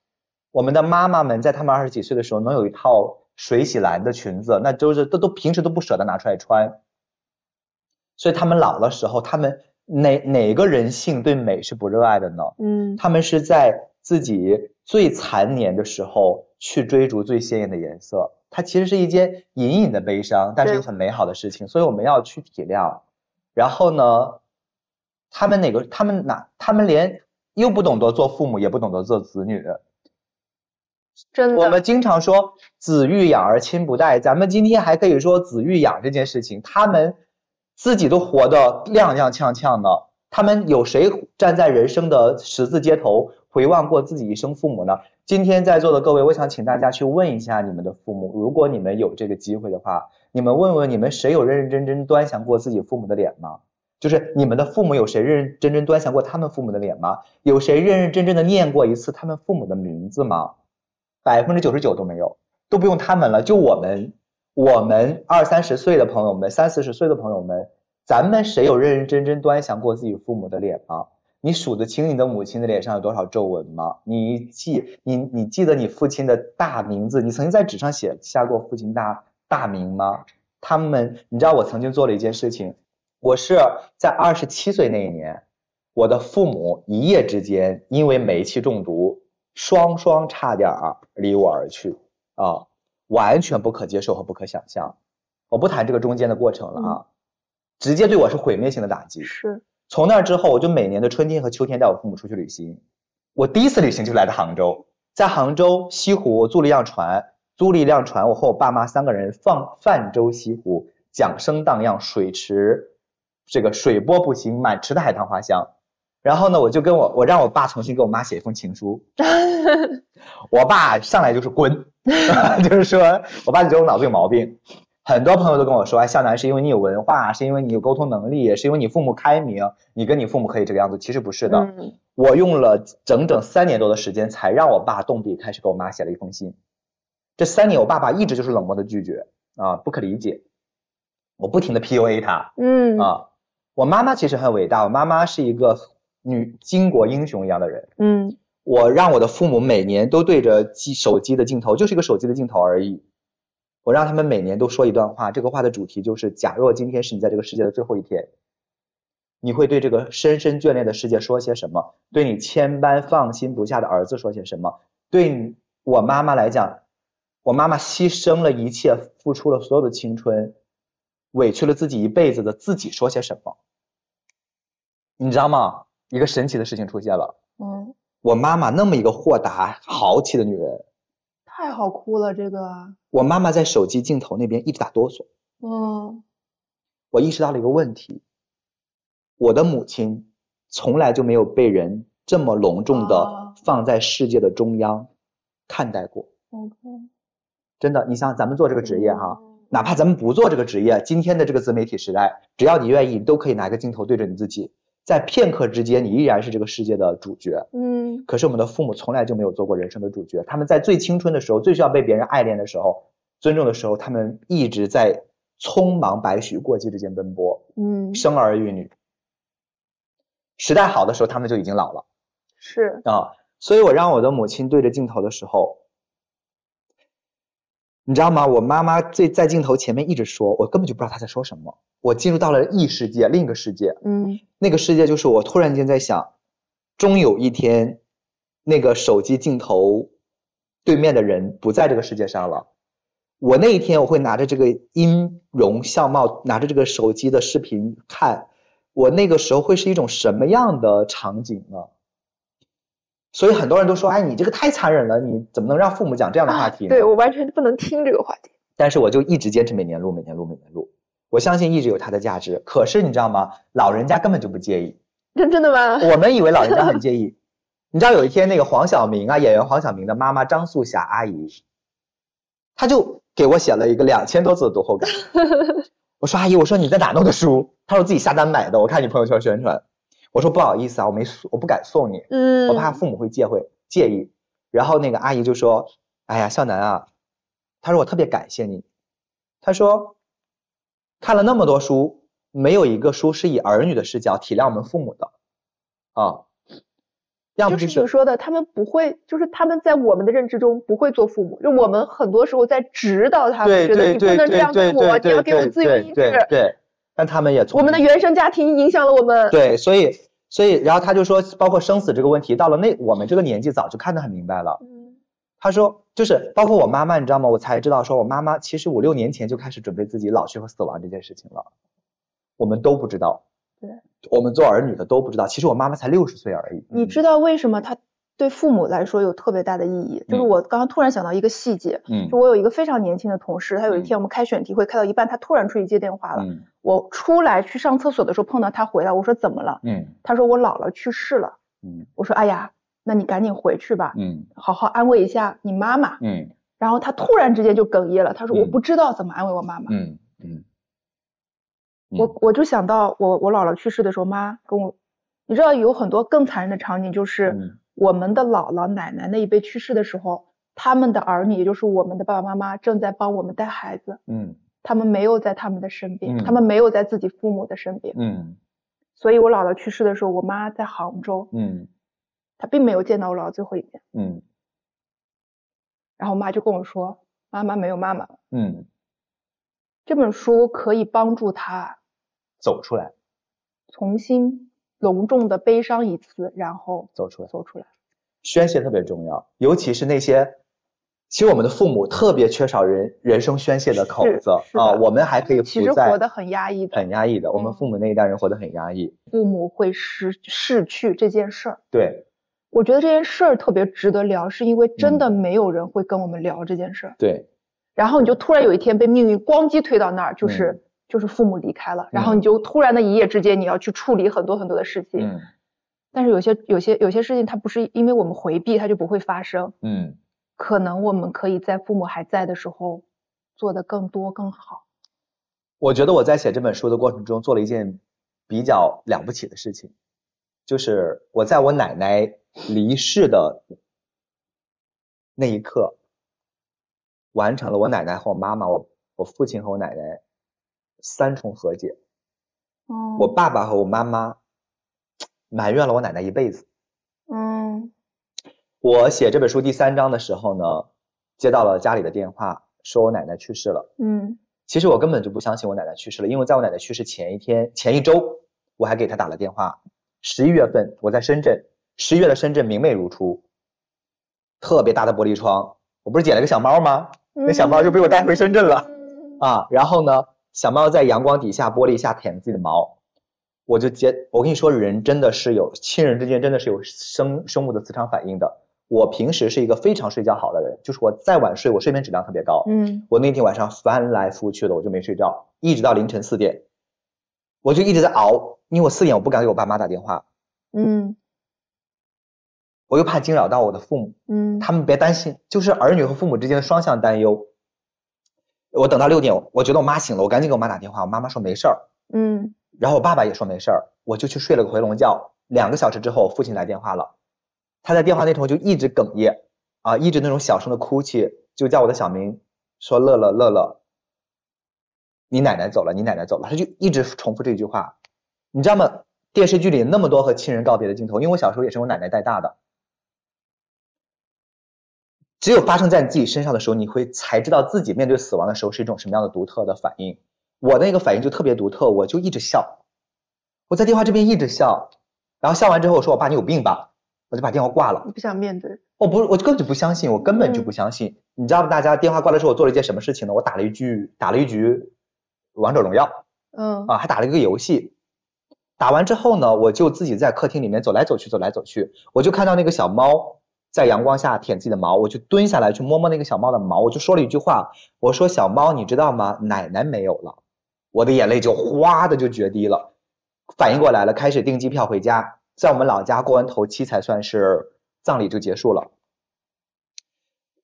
我们的妈妈们在他们二十几岁的时候能有一套水洗蓝的裙子，那就是都都平时都不舍得拿出来穿。所以他们老的时候，他们哪哪个人性对美是不热爱的呢？嗯他们是在自己最残年的时候去追逐最鲜艳的颜色，它其实是一件隐隐的悲伤，但是又很美好的事情，所以我们要去体谅。然后呢，他们哪个，他们哪，他们连又不懂得做父母，也不懂得做子女。真的，我们经常说子欲养而亲不待，咱们今天还可以说子欲养这件事情，他们自己都活得踉踉跄跄的，他们有谁站在人生的十字街头回望过自己一生父母呢？今天在座的各位，我想请大家去问一下你们的父母，如果你们有这个机会的话，你们问问你们谁有认认真真端详过自己父母的脸吗？就是你们的父母有谁认认真真端详过他们父母的脸吗？有谁认认真真的念过一次他们父母的名字吗？百分之九十九都没有，都不用他们了，就我们，我们二三十岁的朋友们，三四十岁的朋友们，咱们谁有认认真真端详过自己父母的脸吗？你数得清你的母亲的脸上有多少皱纹吗？你记你你记得你父亲的大名字？你曾经在纸上写下过父亲大大名吗？他们，你知道我曾经做了一件事情，我是在二十七岁那一年，我的父母一夜之间因为煤气中毒，双双差点儿离我而去啊，完全不可接受和不可想象。我不谈这个中间的过程了啊，直接对我是毁灭性的打击。是，从那之后，我就每年的春天和秋天带我父母出去旅行。我第一次旅行就来到杭州，在杭州西湖我租了一辆船。租了一辆船，我和我爸妈三个人放泛舟西湖，桨声荡漾，水池这个水波不兴，满池的海棠花香。然后呢，我就跟我我让我爸重新给我妈写一封情书，我爸上来就是滚，就是说我爸觉得我脑子有毛病。很多朋友都跟我说，哎，向南是因为你有文化，是因为你有沟通能力，是因为你父母开明，你跟你父母可以这个样子。其实不是的，我用了整整三年多的时间，才让我爸动笔开始给我妈写了一封信。这三年，我爸爸一直就是冷漠的拒绝啊，不可理解。我不停的 PUA 他，嗯啊，我妈妈其实很伟大，我妈妈是一个女巾帼英雄一样的人，嗯，我让我的父母每年都对着机手机的镜头，就是一个手机的镜头而已。我让他们每年都说一段话，这个话的主题就是：假若今天是你在这个世界的最后一天，你会对这个深深眷恋的世界说些什么？对你千般放心不下的儿子说些什么？对我妈妈来讲。我妈妈牺牲了一切，付出了所有的青春，委屈了自己一辈子的自己说些什么？你知道吗？一个神奇的事情出现了。嗯。我妈妈那么一个豁达豪气的女人，太好哭了。这个。我妈妈在手机镜头那边一直打哆嗦。嗯。我意识到了一个问题，我的母亲从来就没有被人这么隆重的放在世界的中央看待过。OK。真的，你像咱们做这个职业哈，哪怕咱们不做这个职业，今天的这个自媒体时代，只要你愿意，你都可以拿个镜头对着你自己，在片刻之间，你依然是这个世界的主角。嗯。可是我们的父母从来就没有做过人生的主角，他们在最青春的时候，最需要被别人爱恋的时候，尊重的时候，他们一直在匆忙白驹过隙之间奔波。嗯。生儿育女，时代好的时候，他们就已经老了。是。啊，所以我让我的母亲对着镜头的时候。你知道吗？我妈妈在在镜头前面一直说，我根本就不知道她在说什么。我进入到了异世界，另一个世界。嗯，那个世界就是我突然间在想，终有一天，那个手机镜头对面的人不在这个世界上了。我那一天我会拿着这个音容相貌，拿着这个手机的视频看，我那个时候会是一种什么样的场景呢？所以很多人都说，哎，你这个太残忍了，你怎么能让父母讲这样的话题？对我完全不能听这个话题。但是我就一直坚持每年录，每年录，每年录。我相信一直有它的价值。可是你知道吗？老人家根本就不介意。真真的吗？我们以为老人家很介意。你知道有一天那个黄晓明啊，演员黄晓明的妈妈张素霞阿姨，她就给我写了一个两千多字的读后感。我说阿姨，我说你在哪弄的书？她说自己下单买的。我看你朋友圈宣传。我说不好意思啊，我没送，我不敢送你，嗯，我怕父母会介会介意。然后那个阿姨就说：“哎呀，向南啊，她说我特别感谢你。她说看了那么多书，没有一个书是以儿女的视角体谅我们父母的啊。要么就是你说的，他们不会，就是他们在我们的认知中不会做父母，就我们很多时候在指导他们，觉得你不能这样对我，你要给我自由意志。”对。但他们也我们的原生家庭影响了我们。对，所以所以然后他就说，包括生死这个问题，到了那我们这个年纪早就看得很明白了。嗯，他说就是包括我妈妈，你知道吗？我才知道说我妈妈其实五六年前就开始准备自己老去和死亡这件事情了，我们都不知道。对，我们做儿女的都不知道。其实我妈妈才六十岁而已。你知道为什么她？对父母来说有特别大的意义，就是我刚刚突然想到一个细节，嗯，就我有一个非常年轻的同事，他有一天我们开选题会开到一半，他突然出去接电话了，嗯，我出来去上厕所的时候碰到他回来，我说怎么了？嗯，他说我姥姥去世了，嗯，我说哎呀，那你赶紧回去吧，嗯，好好安慰一下你妈妈，嗯，然后他突然之间就哽咽了，他说我不知道怎么安慰我妈妈，嗯嗯，我我就想到我我姥姥去世的时候，妈跟我，你知道有很多更残忍的场景就是。我们的姥姥奶奶那一辈去世的时候，他们的儿女，也就是我们的爸爸妈妈，正在帮我们带孩子。嗯，他们没有在他们的身边，他们没有在自己父母的身边。嗯，所以我姥姥去世的时候，我妈在杭州。嗯，她并没有见到我姥姥最后一面。嗯，然后我妈就跟我说：“妈妈没有妈妈。”嗯，这本书可以帮助他走出来，重新隆重的悲伤一次，然后走出来，走出来。宣泄特别重要，尤其是那些，其实我们的父母特别缺少人人生宣泄的口子啊，我们还可以其实活得很压抑的，很压抑的。我们父母那一代人活得很压抑，父母会失逝去这件事儿。对，我觉得这件事儿特别值得聊，是因为真的没有人会跟我们聊这件事儿。对。然后你就突然有一天被命运咣叽推到那儿，就是就是父母离开了，然后你就突然的一夜之间你要去处理很多很多的事情。嗯。但是有些有些有些事情，它不是因为我们回避，它就不会发生。嗯，可能我们可以在父母还在的时候做的更多更好。我觉得我在写这本书的过程中做了一件比较了不起的事情，就是我在我奶奶离世的那一刻，完成了我奶奶和我妈妈、我我父亲和我奶奶三重和解。哦。我爸爸和我妈妈。埋怨了我奶奶一辈子。嗯，我写这本书第三章的时候呢，接到了家里的电话，说我奶奶去世了。嗯，其实我根本就不相信我奶奶去世了，因为在我奶奶去世前一天、前一周，我还给她打了电话。十一月份我在深圳，十一月的深圳明媚如初，特别大的玻璃窗。我不是捡了个小猫吗？那小猫就被我带回深圳了啊。然后呢，小猫在阳光底下、玻璃下舔自己的毛。我就接，我跟你说，人真的是有亲人之间真的是有生生物的磁场反应的。我平时是一个非常睡觉好的人，就是我再晚睡，我睡眠质量特别高。嗯，我那天晚上翻来覆去的，我就没睡着，一直到凌晨四点，我就一直在熬，因为我四点我不敢给我爸妈打电话。嗯，我又怕惊扰到我的父母。嗯，他们别担心，就是儿女和父母之间的双向担忧。我等到六点，我觉得我妈醒了，我赶紧给我妈打电话，我妈妈说没事儿。嗯。然后我爸爸也说没事儿，我就去睡了个回笼觉。两个小时之后，我父亲来电话了，他在电话那头就一直哽咽，啊，一直那种小声的哭泣，就叫我的小名，说乐乐乐乐，你奶奶走了，你奶奶走了，他就一直重复这句话。你知道吗？电视剧里那么多和亲人告别的镜头，因为我小时候也是我奶奶带大的，只有发生在你自己身上的时候，你会才知道自己面对死亡的时候是一种什么样的独特的反应。我那个反应就特别独特，我就一直笑，我在电话这边一直笑，然后笑完之后我说我爸你有病吧，我就把电话挂了。你不想面对？我不，我根本就不相信，我根本就不相信。你知道大家电话挂了之后我做了一件什么事情呢？我打了一句，打了一局王者荣耀，嗯，啊，还打了一个游戏。打完之后呢，我就自己在客厅里面走来走去，走来走去，我就看到那个小猫在阳光下舔自己的毛，我就蹲下来去摸摸那个小猫的毛，我就说了一句话，我说小猫你知道吗？奶奶没有了。我的眼泪就哗的就决堤了，反应过来了，开始订机票回家，在我们老家过完头七才算是葬礼就结束了。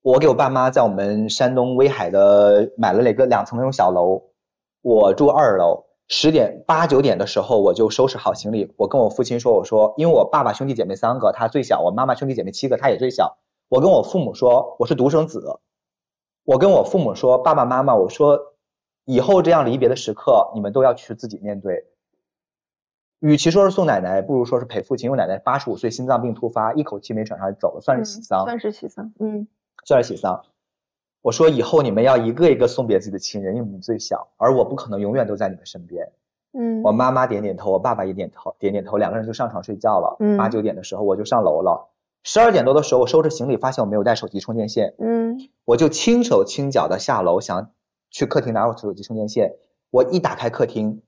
我给我爸妈在我们山东威海的买了那个两层那种小楼，我住二楼。十点八九点的时候，我就收拾好行李，我跟我父亲说，我说因为我爸爸兄弟姐妹三个，他最小，我妈妈兄弟姐妹七个，他也最小。我跟我父母说，我是独生子。我跟我父母说，爸爸妈妈，我说。以后这样离别的时刻，你们都要去自己面对。与其说是送奶奶，不如说是陪父亲。因为奶奶八十五岁，心脏病突发，一口气没喘上来走了，算是喜丧。算是喜丧，嗯，算是喜丧。我说以后你们要一个一个送别自己的亲人，因为你们最小，而我不可能永远都在你们身边。嗯，我妈妈点点头，我爸爸也点头，点点头，两个人就上床睡觉了。嗯，八九点的时候我就上楼了。十二点多的时候，我收拾行李，发现我没有带手机充电线。嗯，我就轻手轻脚的下楼想。去客厅拿我手机充电线，我一打开客厅，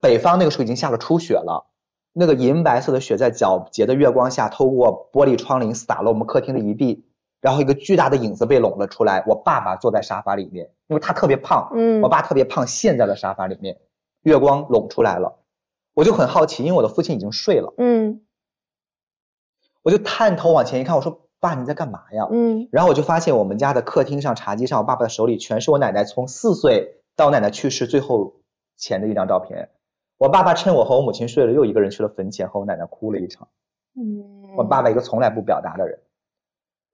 北方那个时候已经下了初雪了，那个银白色的雪在皎洁的月光下，透过玻璃窗棂洒了我们客厅的一地，然后一个巨大的影子被拢了出来。我爸爸坐在沙发里面，因为他特别胖，嗯，我爸特别胖，陷在了沙发里面，月光拢出来了，我就很好奇，因为我的父亲已经睡了，嗯，我就探头往前一看，我说。爸，你在干嘛呀？嗯，然后我就发现我们家的客厅上、茶几上，我爸爸的手里全是我奶奶从四岁到我奶奶去世最后前的一张照片。我爸爸趁我和我母亲睡了，又一个人去了坟前和我奶奶哭了一场。嗯，我爸爸一个从来不表达的人。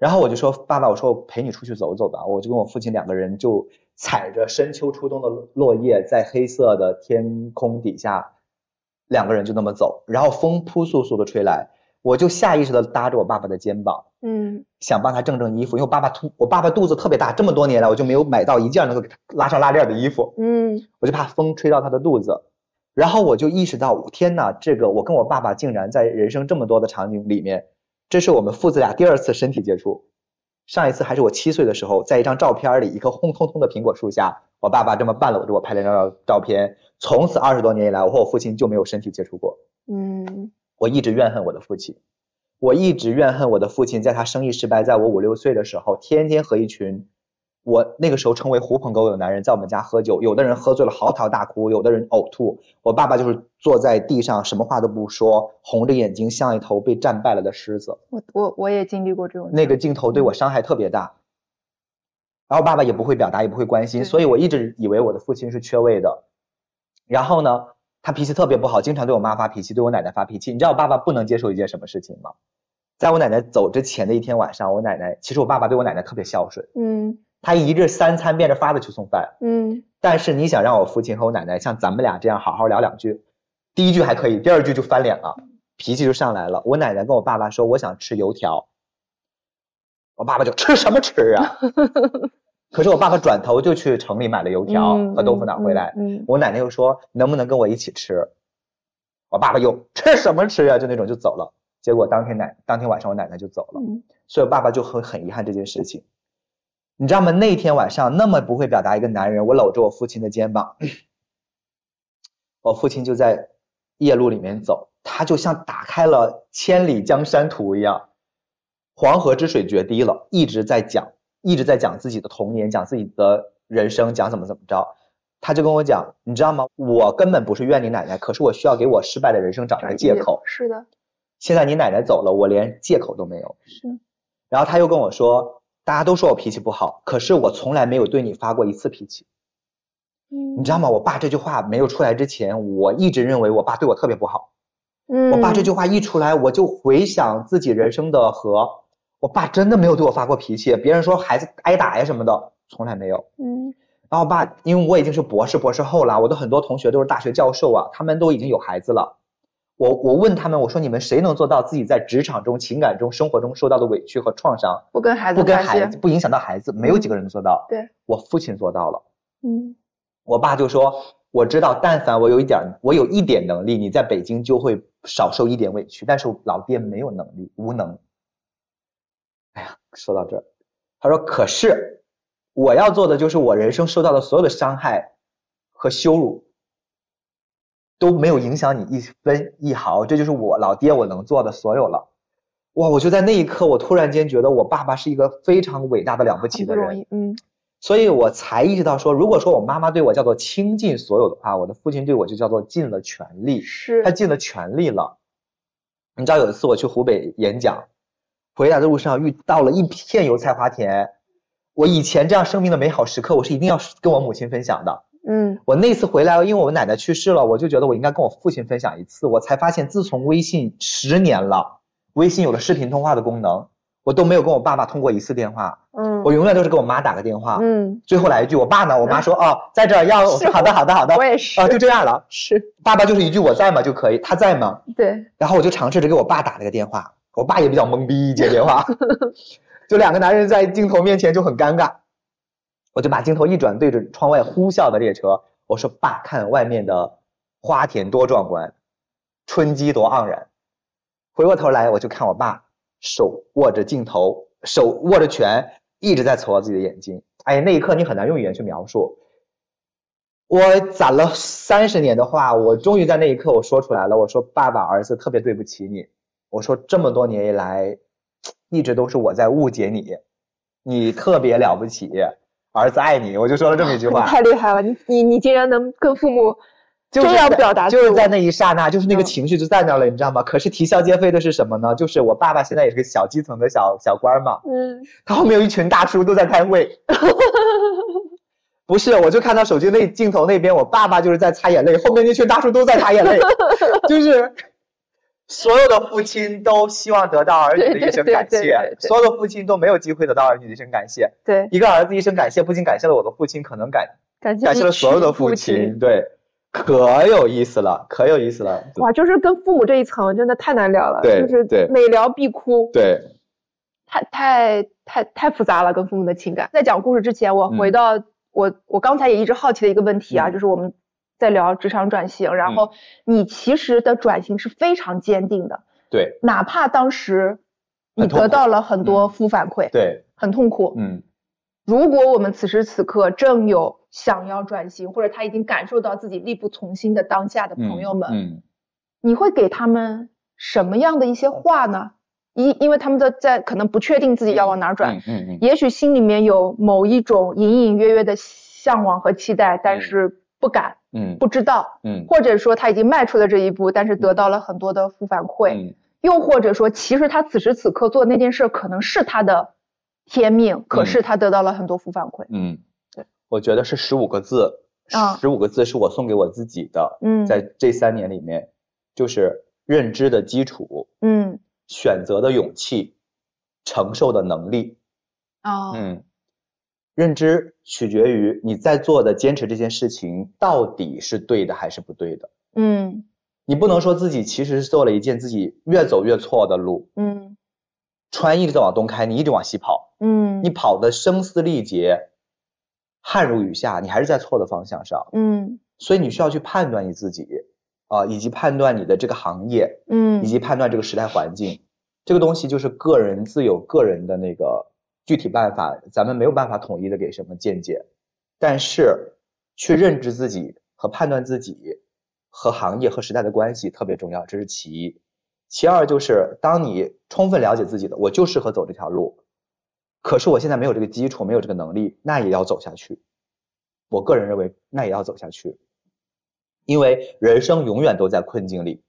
然后我就说，爸爸，我说我陪你出去走走吧。我就跟我父亲两个人就踩着深秋初冬的落叶，在黑色的天空底下，两个人就那么走。然后风扑簌簌的吹来。我就下意识的搭着我爸爸的肩膀，嗯想帮他正正衣服，因为我爸爸肚我爸爸肚子特别大，这么多年来我就没有买到一件能够给他拉上拉链的衣服，嗯我就怕风吹到他的肚子，然后我就意识到，天呐，这个我跟我爸爸竟然在人生这么多的场景里面，这是我们父子俩第二次身体接触。上一次还是我七岁的时候，在一张照片里，一棵红彤彤的苹果树下，我爸爸这么半搂着我拍了一张照照片。从此二十多年以来，我和我父亲就没有身体接触过。嗯我一直怨恨我的父亲，我一直怨恨我的父亲，在他生意失败，在我五六岁的时候，天天和一群我那个时候称为狐朋狗友的男人在我们家喝酒，有的人喝醉了嚎啕大哭，有的人呕吐。我爸爸就是坐在地上，什么话都不说，红着眼睛，像一头被战败了的狮子。我我我也经历过这种那个镜头对我伤害特别大。然后爸爸也不会表达，也不会关心，所以我一直以为我的父亲是缺位的。然后呢，他脾气特别不好，经常对我妈发脾气，对我奶奶发脾气。你知道我爸爸不能接受一件什么事情吗？在我奶奶走之前的一天晚上，我奶奶其实我爸爸对我奶奶特别孝顺，嗯他一日三餐变着法的去送饭。嗯但是你想让我父亲和我奶奶像咱们俩这样好好聊两句，第一句还可以，第二句就翻脸了，脾气就上来了。我奶奶跟我爸爸说我想吃油条，我爸爸就吃什么吃啊？可是我爸爸转头就去城里买了油条嗯和豆腐脑回来，嗯我奶奶又说能不能跟我一起吃？我爸爸又吃什么吃啊？就那种就走了。结果当天奶当天晚上我奶奶就走了，嗯所以我爸爸就很很遗憾这件事情。你知道吗？那天晚上那么不会表达一个男人，我搂着我父亲的肩膀，我父亲就在夜路里面走，他就像打开了千里江山图一样，黄河之水决堤了，一直在讲，一直在讲自己的童年，讲自己的人生，讲怎么怎么着。他就跟我讲，你知道吗？我根本不是怨你奶奶，可是我需要给我失败的人生找一个借口。是的，现在你奶奶走了，我连借口都没有。是然后他又跟我说，大家都说我脾气不好，可是我从来没有对你发过一次脾气。嗯你知道吗？我爸这句话没有出来之前，我一直认为我爸对我特别不好。嗯我爸这句话一出来，我就回想自己人生的和，我爸真的没有对我发过脾气。别人说孩子挨打呀什么的，从来没有。嗯然后我爸，因为我已经是博士、博士后了，我的很多同学都是大学教授啊，他们都已经有孩子了。我我问他们，我说你们谁能做到自己在职场中、情感中、生活中受到的委屈和创伤，不跟孩子不跟孩子，不影响到孩子，没有几个人能做到。对，我父亲做到了。嗯我爸就说，我知道，但凡我有一点，我有一点能力，你在北京就会少受一点委屈。但是老爹没有能力，无能。哎呀，说到这儿，他说，可是我要做的就是我人生受到的所有的伤害和羞辱都没有影响你一分一毫，这就是我老爹我能做的所有了。哇！我就在那一刻，我突然间觉得我爸爸是一个非常伟大的、了不起的人。嗯所以我才意识到说，如果说我妈妈对我叫做倾尽所有的话，我的父亲对我就叫做尽了全力，是他尽了全力了。你知道有一次我去湖北演讲，回来的路上遇到了一片油菜花田，我以前这样生命的美好时刻，我是一定要跟我母亲分享的。嗯我那次回来，因为我奶奶去世了，我就觉得我应该跟我父亲分享一次。我才发现，自从微信十年了，微信有了视频通话的功能，我都没有跟我爸爸通过一次电话，嗯我永远都是给我妈打个电话。嗯，最后来一句，我爸呢？我妈说 哦，在这儿要。好的，好的，好的。我也是啊，就这样了。是爸爸就是一句我在吗就可以，他在吗？对，然后我就尝试着给我爸打了个电话，我爸也比较懵逼接电话，就两个男人在镜头面前就很尴尬。我就把镜头一转，对着窗外呼啸的列车，我说：“爸，看外面的花田多壮观，春机多盎然。”回过头来，我就看我爸手握着镜头，手握着拳，一直在搓自己的眼睛。哎，那一刻你很难用语言去描述。我攒了三十年的话，我终于在那一刻我说出来了。我说：“爸爸，儿子特别对不起你。”我说：“这么多年以来，一直都是我在误解你，你特别了不起，儿子爱你。”我就说了这么一句话。太厉害了，你你你竟然能跟父母就这样表达就是在那一刹那，就是那个嗯情绪就在那儿了，你知道吗？可是啼笑皆非的是什么呢？就是我爸爸现在也是个小基层的小小官儿嘛，嗯他后面有一群大叔都在开会。不是，我就看到手机那镜头那边，我爸爸就是在擦眼泪，后面那群大叔都在擦眼泪，就是所有的父亲都希望得到儿女的一声感谢所有的父亲都没有机会得到儿女的一声感谢。对，一个儿子一声感谢，不仅感谢了我的父亲，可能感感谢了所有的父父亲，对。可有意思了，可有意思了。哇，就是跟父母这一层真的太难聊了，对就是对每聊必哭，对，太太太太复杂了，跟父母的情感。在讲故事之前，我回到我我刚才也一直好奇的一个问题啊，嗯就是我们在聊职场转型，然后你其实的转型是非常坚定的，对，哪怕当时你得到了很多负反馈，对，很痛苦。嗯。如果我们此时此刻正有想要转型，或者他已经感受到自己力不从心的当下的嗯，朋友们，嗯。你会给他们什么样的一些话呢？因因为他们的在可能不确定自己要往哪儿转，嗯嗯嗯，也许心里面有某一种隐隐约约的向往和期待，但是不敢、嗯。不知道，嗯。或者说他已经迈出了这一步，但是得到了很多的负反馈，嗯。又或者说其实他此时此刻做的那件事可能是他的天命，可是他得到了很多负反馈。嗯，对，我觉得是十五个字，啊十五个字是我送给我自己的，嗯。在这三年里面，就是认知的基础，嗯。选择的勇气，承受的能力。哦。嗯，认知取决于你在做的坚持这件事情到底是对的还是不对的。嗯你不能说自己其实是做了一件自己越走越错的路，嗯船一直在往东开，你一直往西跑，嗯你跑的声嘶力竭，汗如雨下，你还是在错的方向上。嗯所以你需要去判断你自己啊、以及判断你的这个行业，嗯以及判断这个时代环境。这个东西就是个人自有个人的那个具体办法，咱们没有办法统一的给什么见解。但是去认知自己和判断自己和行业和时代的关系特别重要，这是其一。其二就是当你充分了解自己的，我就适合走这条路，可是我现在没有这个基础，没有这个能力，那也要走下去。我个人认为，那也要走下去，因为人生永远都在困境里。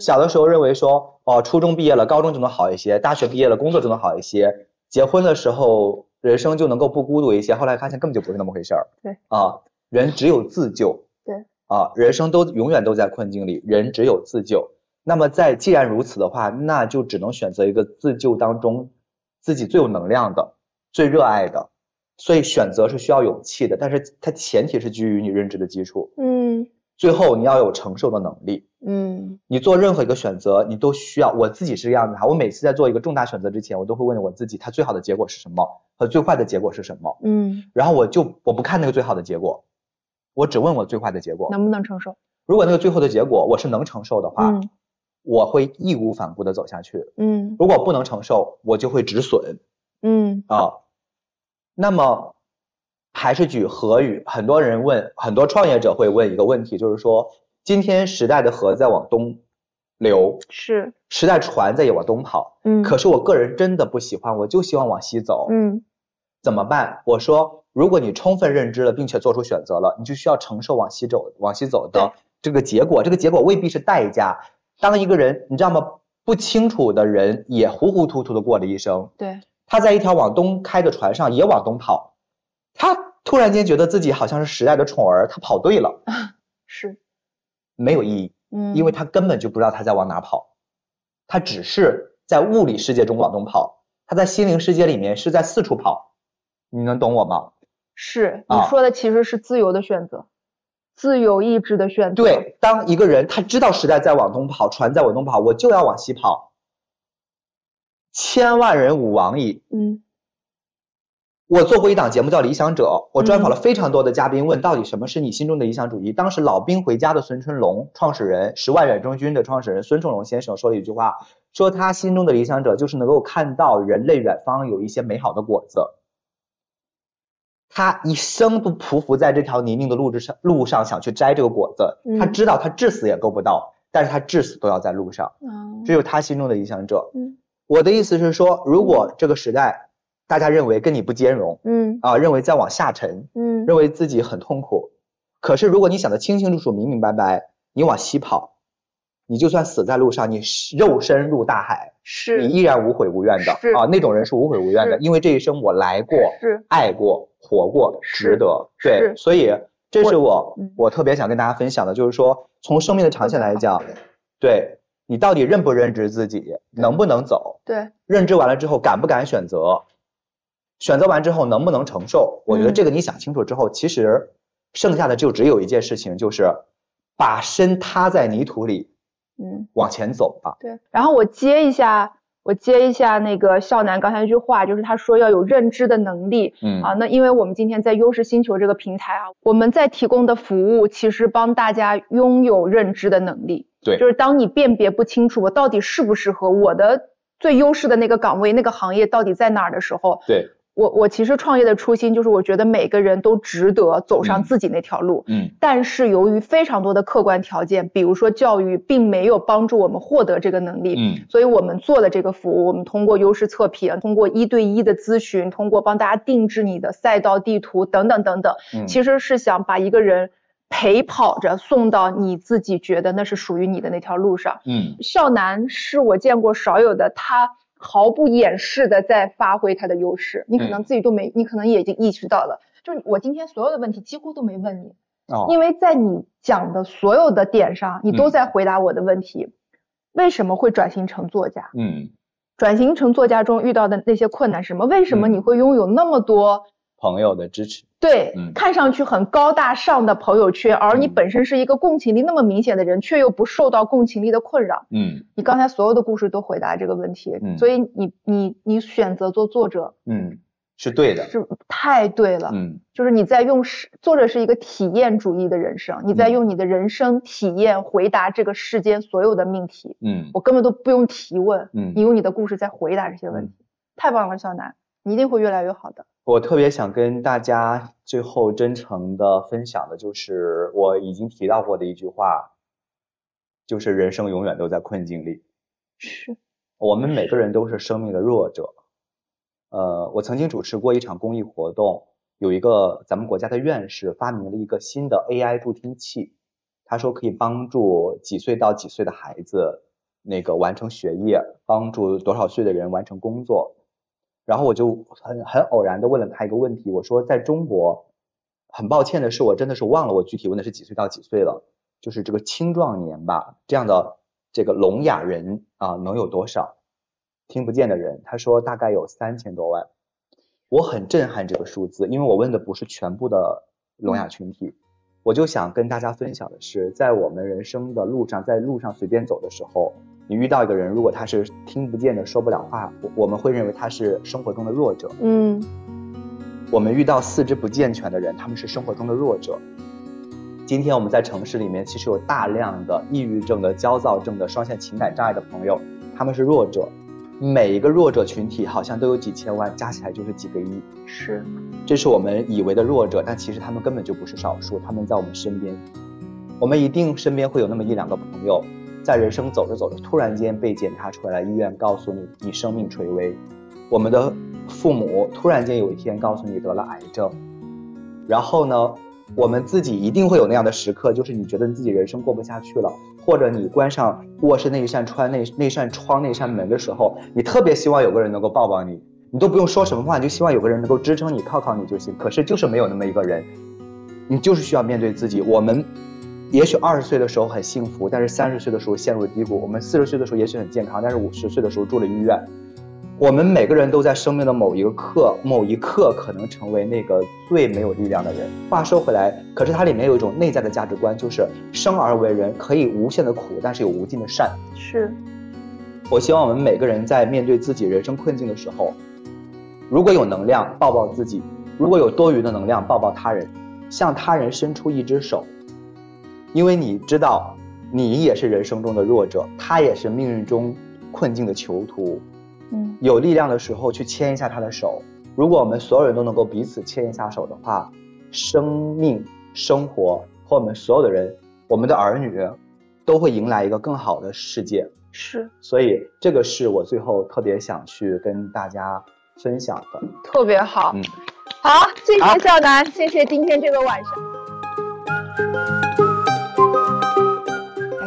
小的时候认为说，哦，初中毕业了，高中就能好一些；大学毕业了，工作就能好一些；结婚的时候，人生就能够不孤独一些。后来发现根本就不是那么回事儿。对啊，人只有自救。对啊，人生都永远都在困境里，人只有自救。那么在既然如此的话，那就只能选择一个自救当中自己最有能量的、最热爱的。所以选择是需要勇气的，但是它前提是基于你认知的基础。嗯最后你要有承受的能力。嗯你做任何一个选择，你都需要。我自己是这样子哈，我每次在做一个重大选择之前，我都会问我自己，它最好的结果是什么和最坏的结果是什么。嗯，然后我就我不看那个最好的结果，我只问我最坏的结果。能不能承受？如果那个最后的结果我是能承受的话，嗯我会义无反顾的走下去。嗯如果不能承受，我就会止损嗯啊。那么还是举河语，很多人问，很多创业者会问一个问题，就是说，今天时代的河在往东流，是时代船在也往东跑，嗯可是我个人真的不喜欢，我就希望往西走，嗯怎么办？我说，如果你充分认知了，并且做出选择了，你就需要承受往西走、往西走的这个结果，这个结果未必是代价。当一个人，你知道吗？不清楚的人也糊糊涂涂的过了一生，对他在一条往东开的船上也往东跑，他突然间觉得自己好像是时代的宠儿，他跑对了，是没有意义。嗯因为他根本就不知道他在往哪跑，他只是在物理世界中往东跑，他在心灵世界里面是在四处跑，你能懂我吗？是你啊说的其实是自由的选择，自由意志的选择。对，当一个人他知道时代在往东跑，船在往东跑，我就要往西跑，千万人吾往矣。嗯我做过一档节目叫《理想者》，我专访嗯了非常多的嘉宾，问到底什么是你心中的理想主义。当时老兵回家的孙春龙创始人，十万远征军的创始人孙春龙先生说了一句话，说他心中的理想者就是能够看到人类远方有一些美好的果子。他一生都匍匐在这条泥泞的路之上，路上想去摘这个果子，他嗯知道他至死也够不到，但是他至死都要在路上，啊这就是他心中的理想者。嗯我的意思是说，如果这个时代大家认为跟你不兼容，嗯啊，认为在往下沉，嗯认为自己很痛苦。可是如果你想得清清楚楚、明明白白，你往西跑，你就算死在路上，你肉身入大海，是你依然无悔无怨的是啊。那种人是无悔无怨的，因为这一生我来过、是爱过、活过，值得。对，所以这是我嗯我特别想跟大家分享的，就是说从生命的长线来讲，对你到底认不认知自己，能不能走？对认知完了之后，敢不敢选择？选择完之后能不能承受？我觉得嗯这个你想清楚之后，其实剩下的就只有一件事情，就是把身踏在泥土里，嗯，往前走吧。对。然后我接一下，我接一下那个笑南刚才那句话，就是他说要有认知的能力。嗯啊，那因为我们今天在优势星球这个平台啊，我们在提供的服务其实帮大家拥有认知的能力。对就是当你辨别不清楚我到底适不适合我的最优势的那个岗位、那个行业到底在哪儿的时候，对，我我其实创业的初心就是我觉得每个人都值得走上嗯自己那条路。嗯但是由于非常多的客观条件，比如说教育，并没有帮助我们获得这个能力。嗯所以我们做的这个服务，我们通过优势测评，通过一对一的咨询，通过帮大家定制你的赛道地图等等等等，嗯，其实是想把一个人陪跑着送到你自己觉得那是属于你的那条路上。嗯少南是我见过少有的，他毫不掩饰的在发挥他的优势，你可嗯能自己都没，你可能也已经意识到了。就是我今天所有的问题几乎都没问你，哦，因为在你讲的所有的点上，你都嗯在回答我的问题。为什么会转型成作家？嗯，转型成作家中遇到的那些困难是什么？为什么嗯你会拥有那么多朋友的支持。对、嗯看上去很高大上的朋友圈，而你嗯本身是一个共情力那么明显的人，却又不受到共情力的困扰？嗯你刚才所有的故事都回答这个问题，嗯所以你你你选择做作者嗯，是对的。是太对了。嗯就是你在用是作者是一个体验主义的人生，你在嗯用你的人生体验回答这个世间所有的命题。嗯我根本都不用提问，嗯你用你的故事在回答这些问题，太棒了，小南，你一定会越来越好的。我特别想跟大家最后真诚的分享的就是我已经提到过的一句话，就是人生永远都在困境里。是，我们每个人都是生命的弱者。呃，我曾经主持过一场公益活动，有一个咱们国家的院士发明了一个新的 AI 助听器，他说可以帮助几岁到几岁的孩子那个完成学业，帮助多少岁的人完成工作。然后我就很很偶然的问了他一个问题，我说在中国，很抱歉的是，我真的是忘了我具体问的是几岁到几岁了，就是这个青壮年吧，这样的这个聋哑人啊，能有多少？听不见的人，他说大概有三千多万。我很震撼这个数字，因为我问的不是全部的聋哑群体，我就想跟大家分享的是，在我们人生的路上，在路上随便走的时候，你遇到一个人，如果他是听不见的、说不了话，我我们会认为他是生活中的弱者。嗯我们遇到四肢不健全的人，他们是生活中的弱者。今天我们在城市里面，其实有大量的抑郁症的、焦躁症的、双向情感障碍的朋友，他们是弱者。每一个弱者群体好像都有几千万，加起来就是几个亿。是，这是我们以为的弱者，但其实他们根本就不是少数，他们在我们身边。我们一定身边会有那么一两个朋友，在人生走着走着，突然间被检查出来，医院告诉你你生命垂危。我们的父母突然间有一天告诉你得了癌症，然后呢，我们自己一定会有那样的时刻，就是你觉得你自己人生过不下去了，或者你关上卧室那一扇窗、那那扇窗、那扇门的时候，你特别希望有个人能够抱抱你，你都不用说什么话，你就希望有个人能够支撑你、靠靠你就行。可是就是没有那么一个人，你就是需要面对自己。我们也许二十岁的时候很幸福，但是三十岁的时候陷入了低谷；我们四十岁的时候也许很健康，但是五十岁的时候住了医院。我们每个人都在生命的某一个刻、某一刻可能成为那个最没有力量的人。话说回来，可是它里面有一种内在的价值观，就是生而为人可以无限的苦，但是有无尽的善。是，我希望我们每个人在面对自己人生困境的时候，如果有能量，抱抱自己；如果有多余的能量，抱抱他人，向他人伸出一只手，因为你知道，你也是人生中的弱者，他也是命运中困境的囚徒。嗯有力量的时候去牵一下他的手。如果我们所有人都能够彼此牵一下手的话，生命、生活和我们所有的人，我们的儿女都会迎来一个更好的世界。是，所以这个是我最后特别想去跟大家分享的。特别好。嗯，好，谢谢笑南，谢谢今天这个晚上。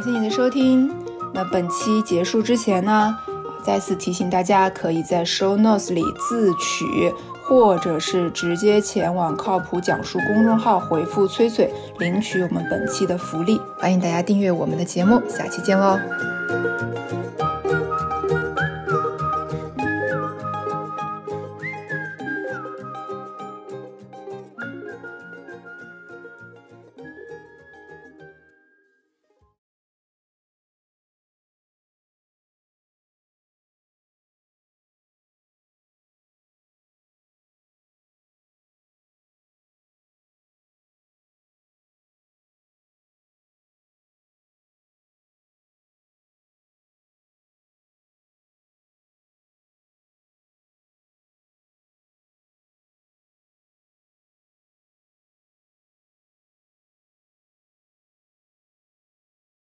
感谢你的收听。那本期结束之前呢，再次提醒大家，可以在 show notes 里自取，或者是直接前往靠谱讲述公众号回复“崔崔”领取我们本期的福利。欢迎大家订阅我们的节目，下期见喽！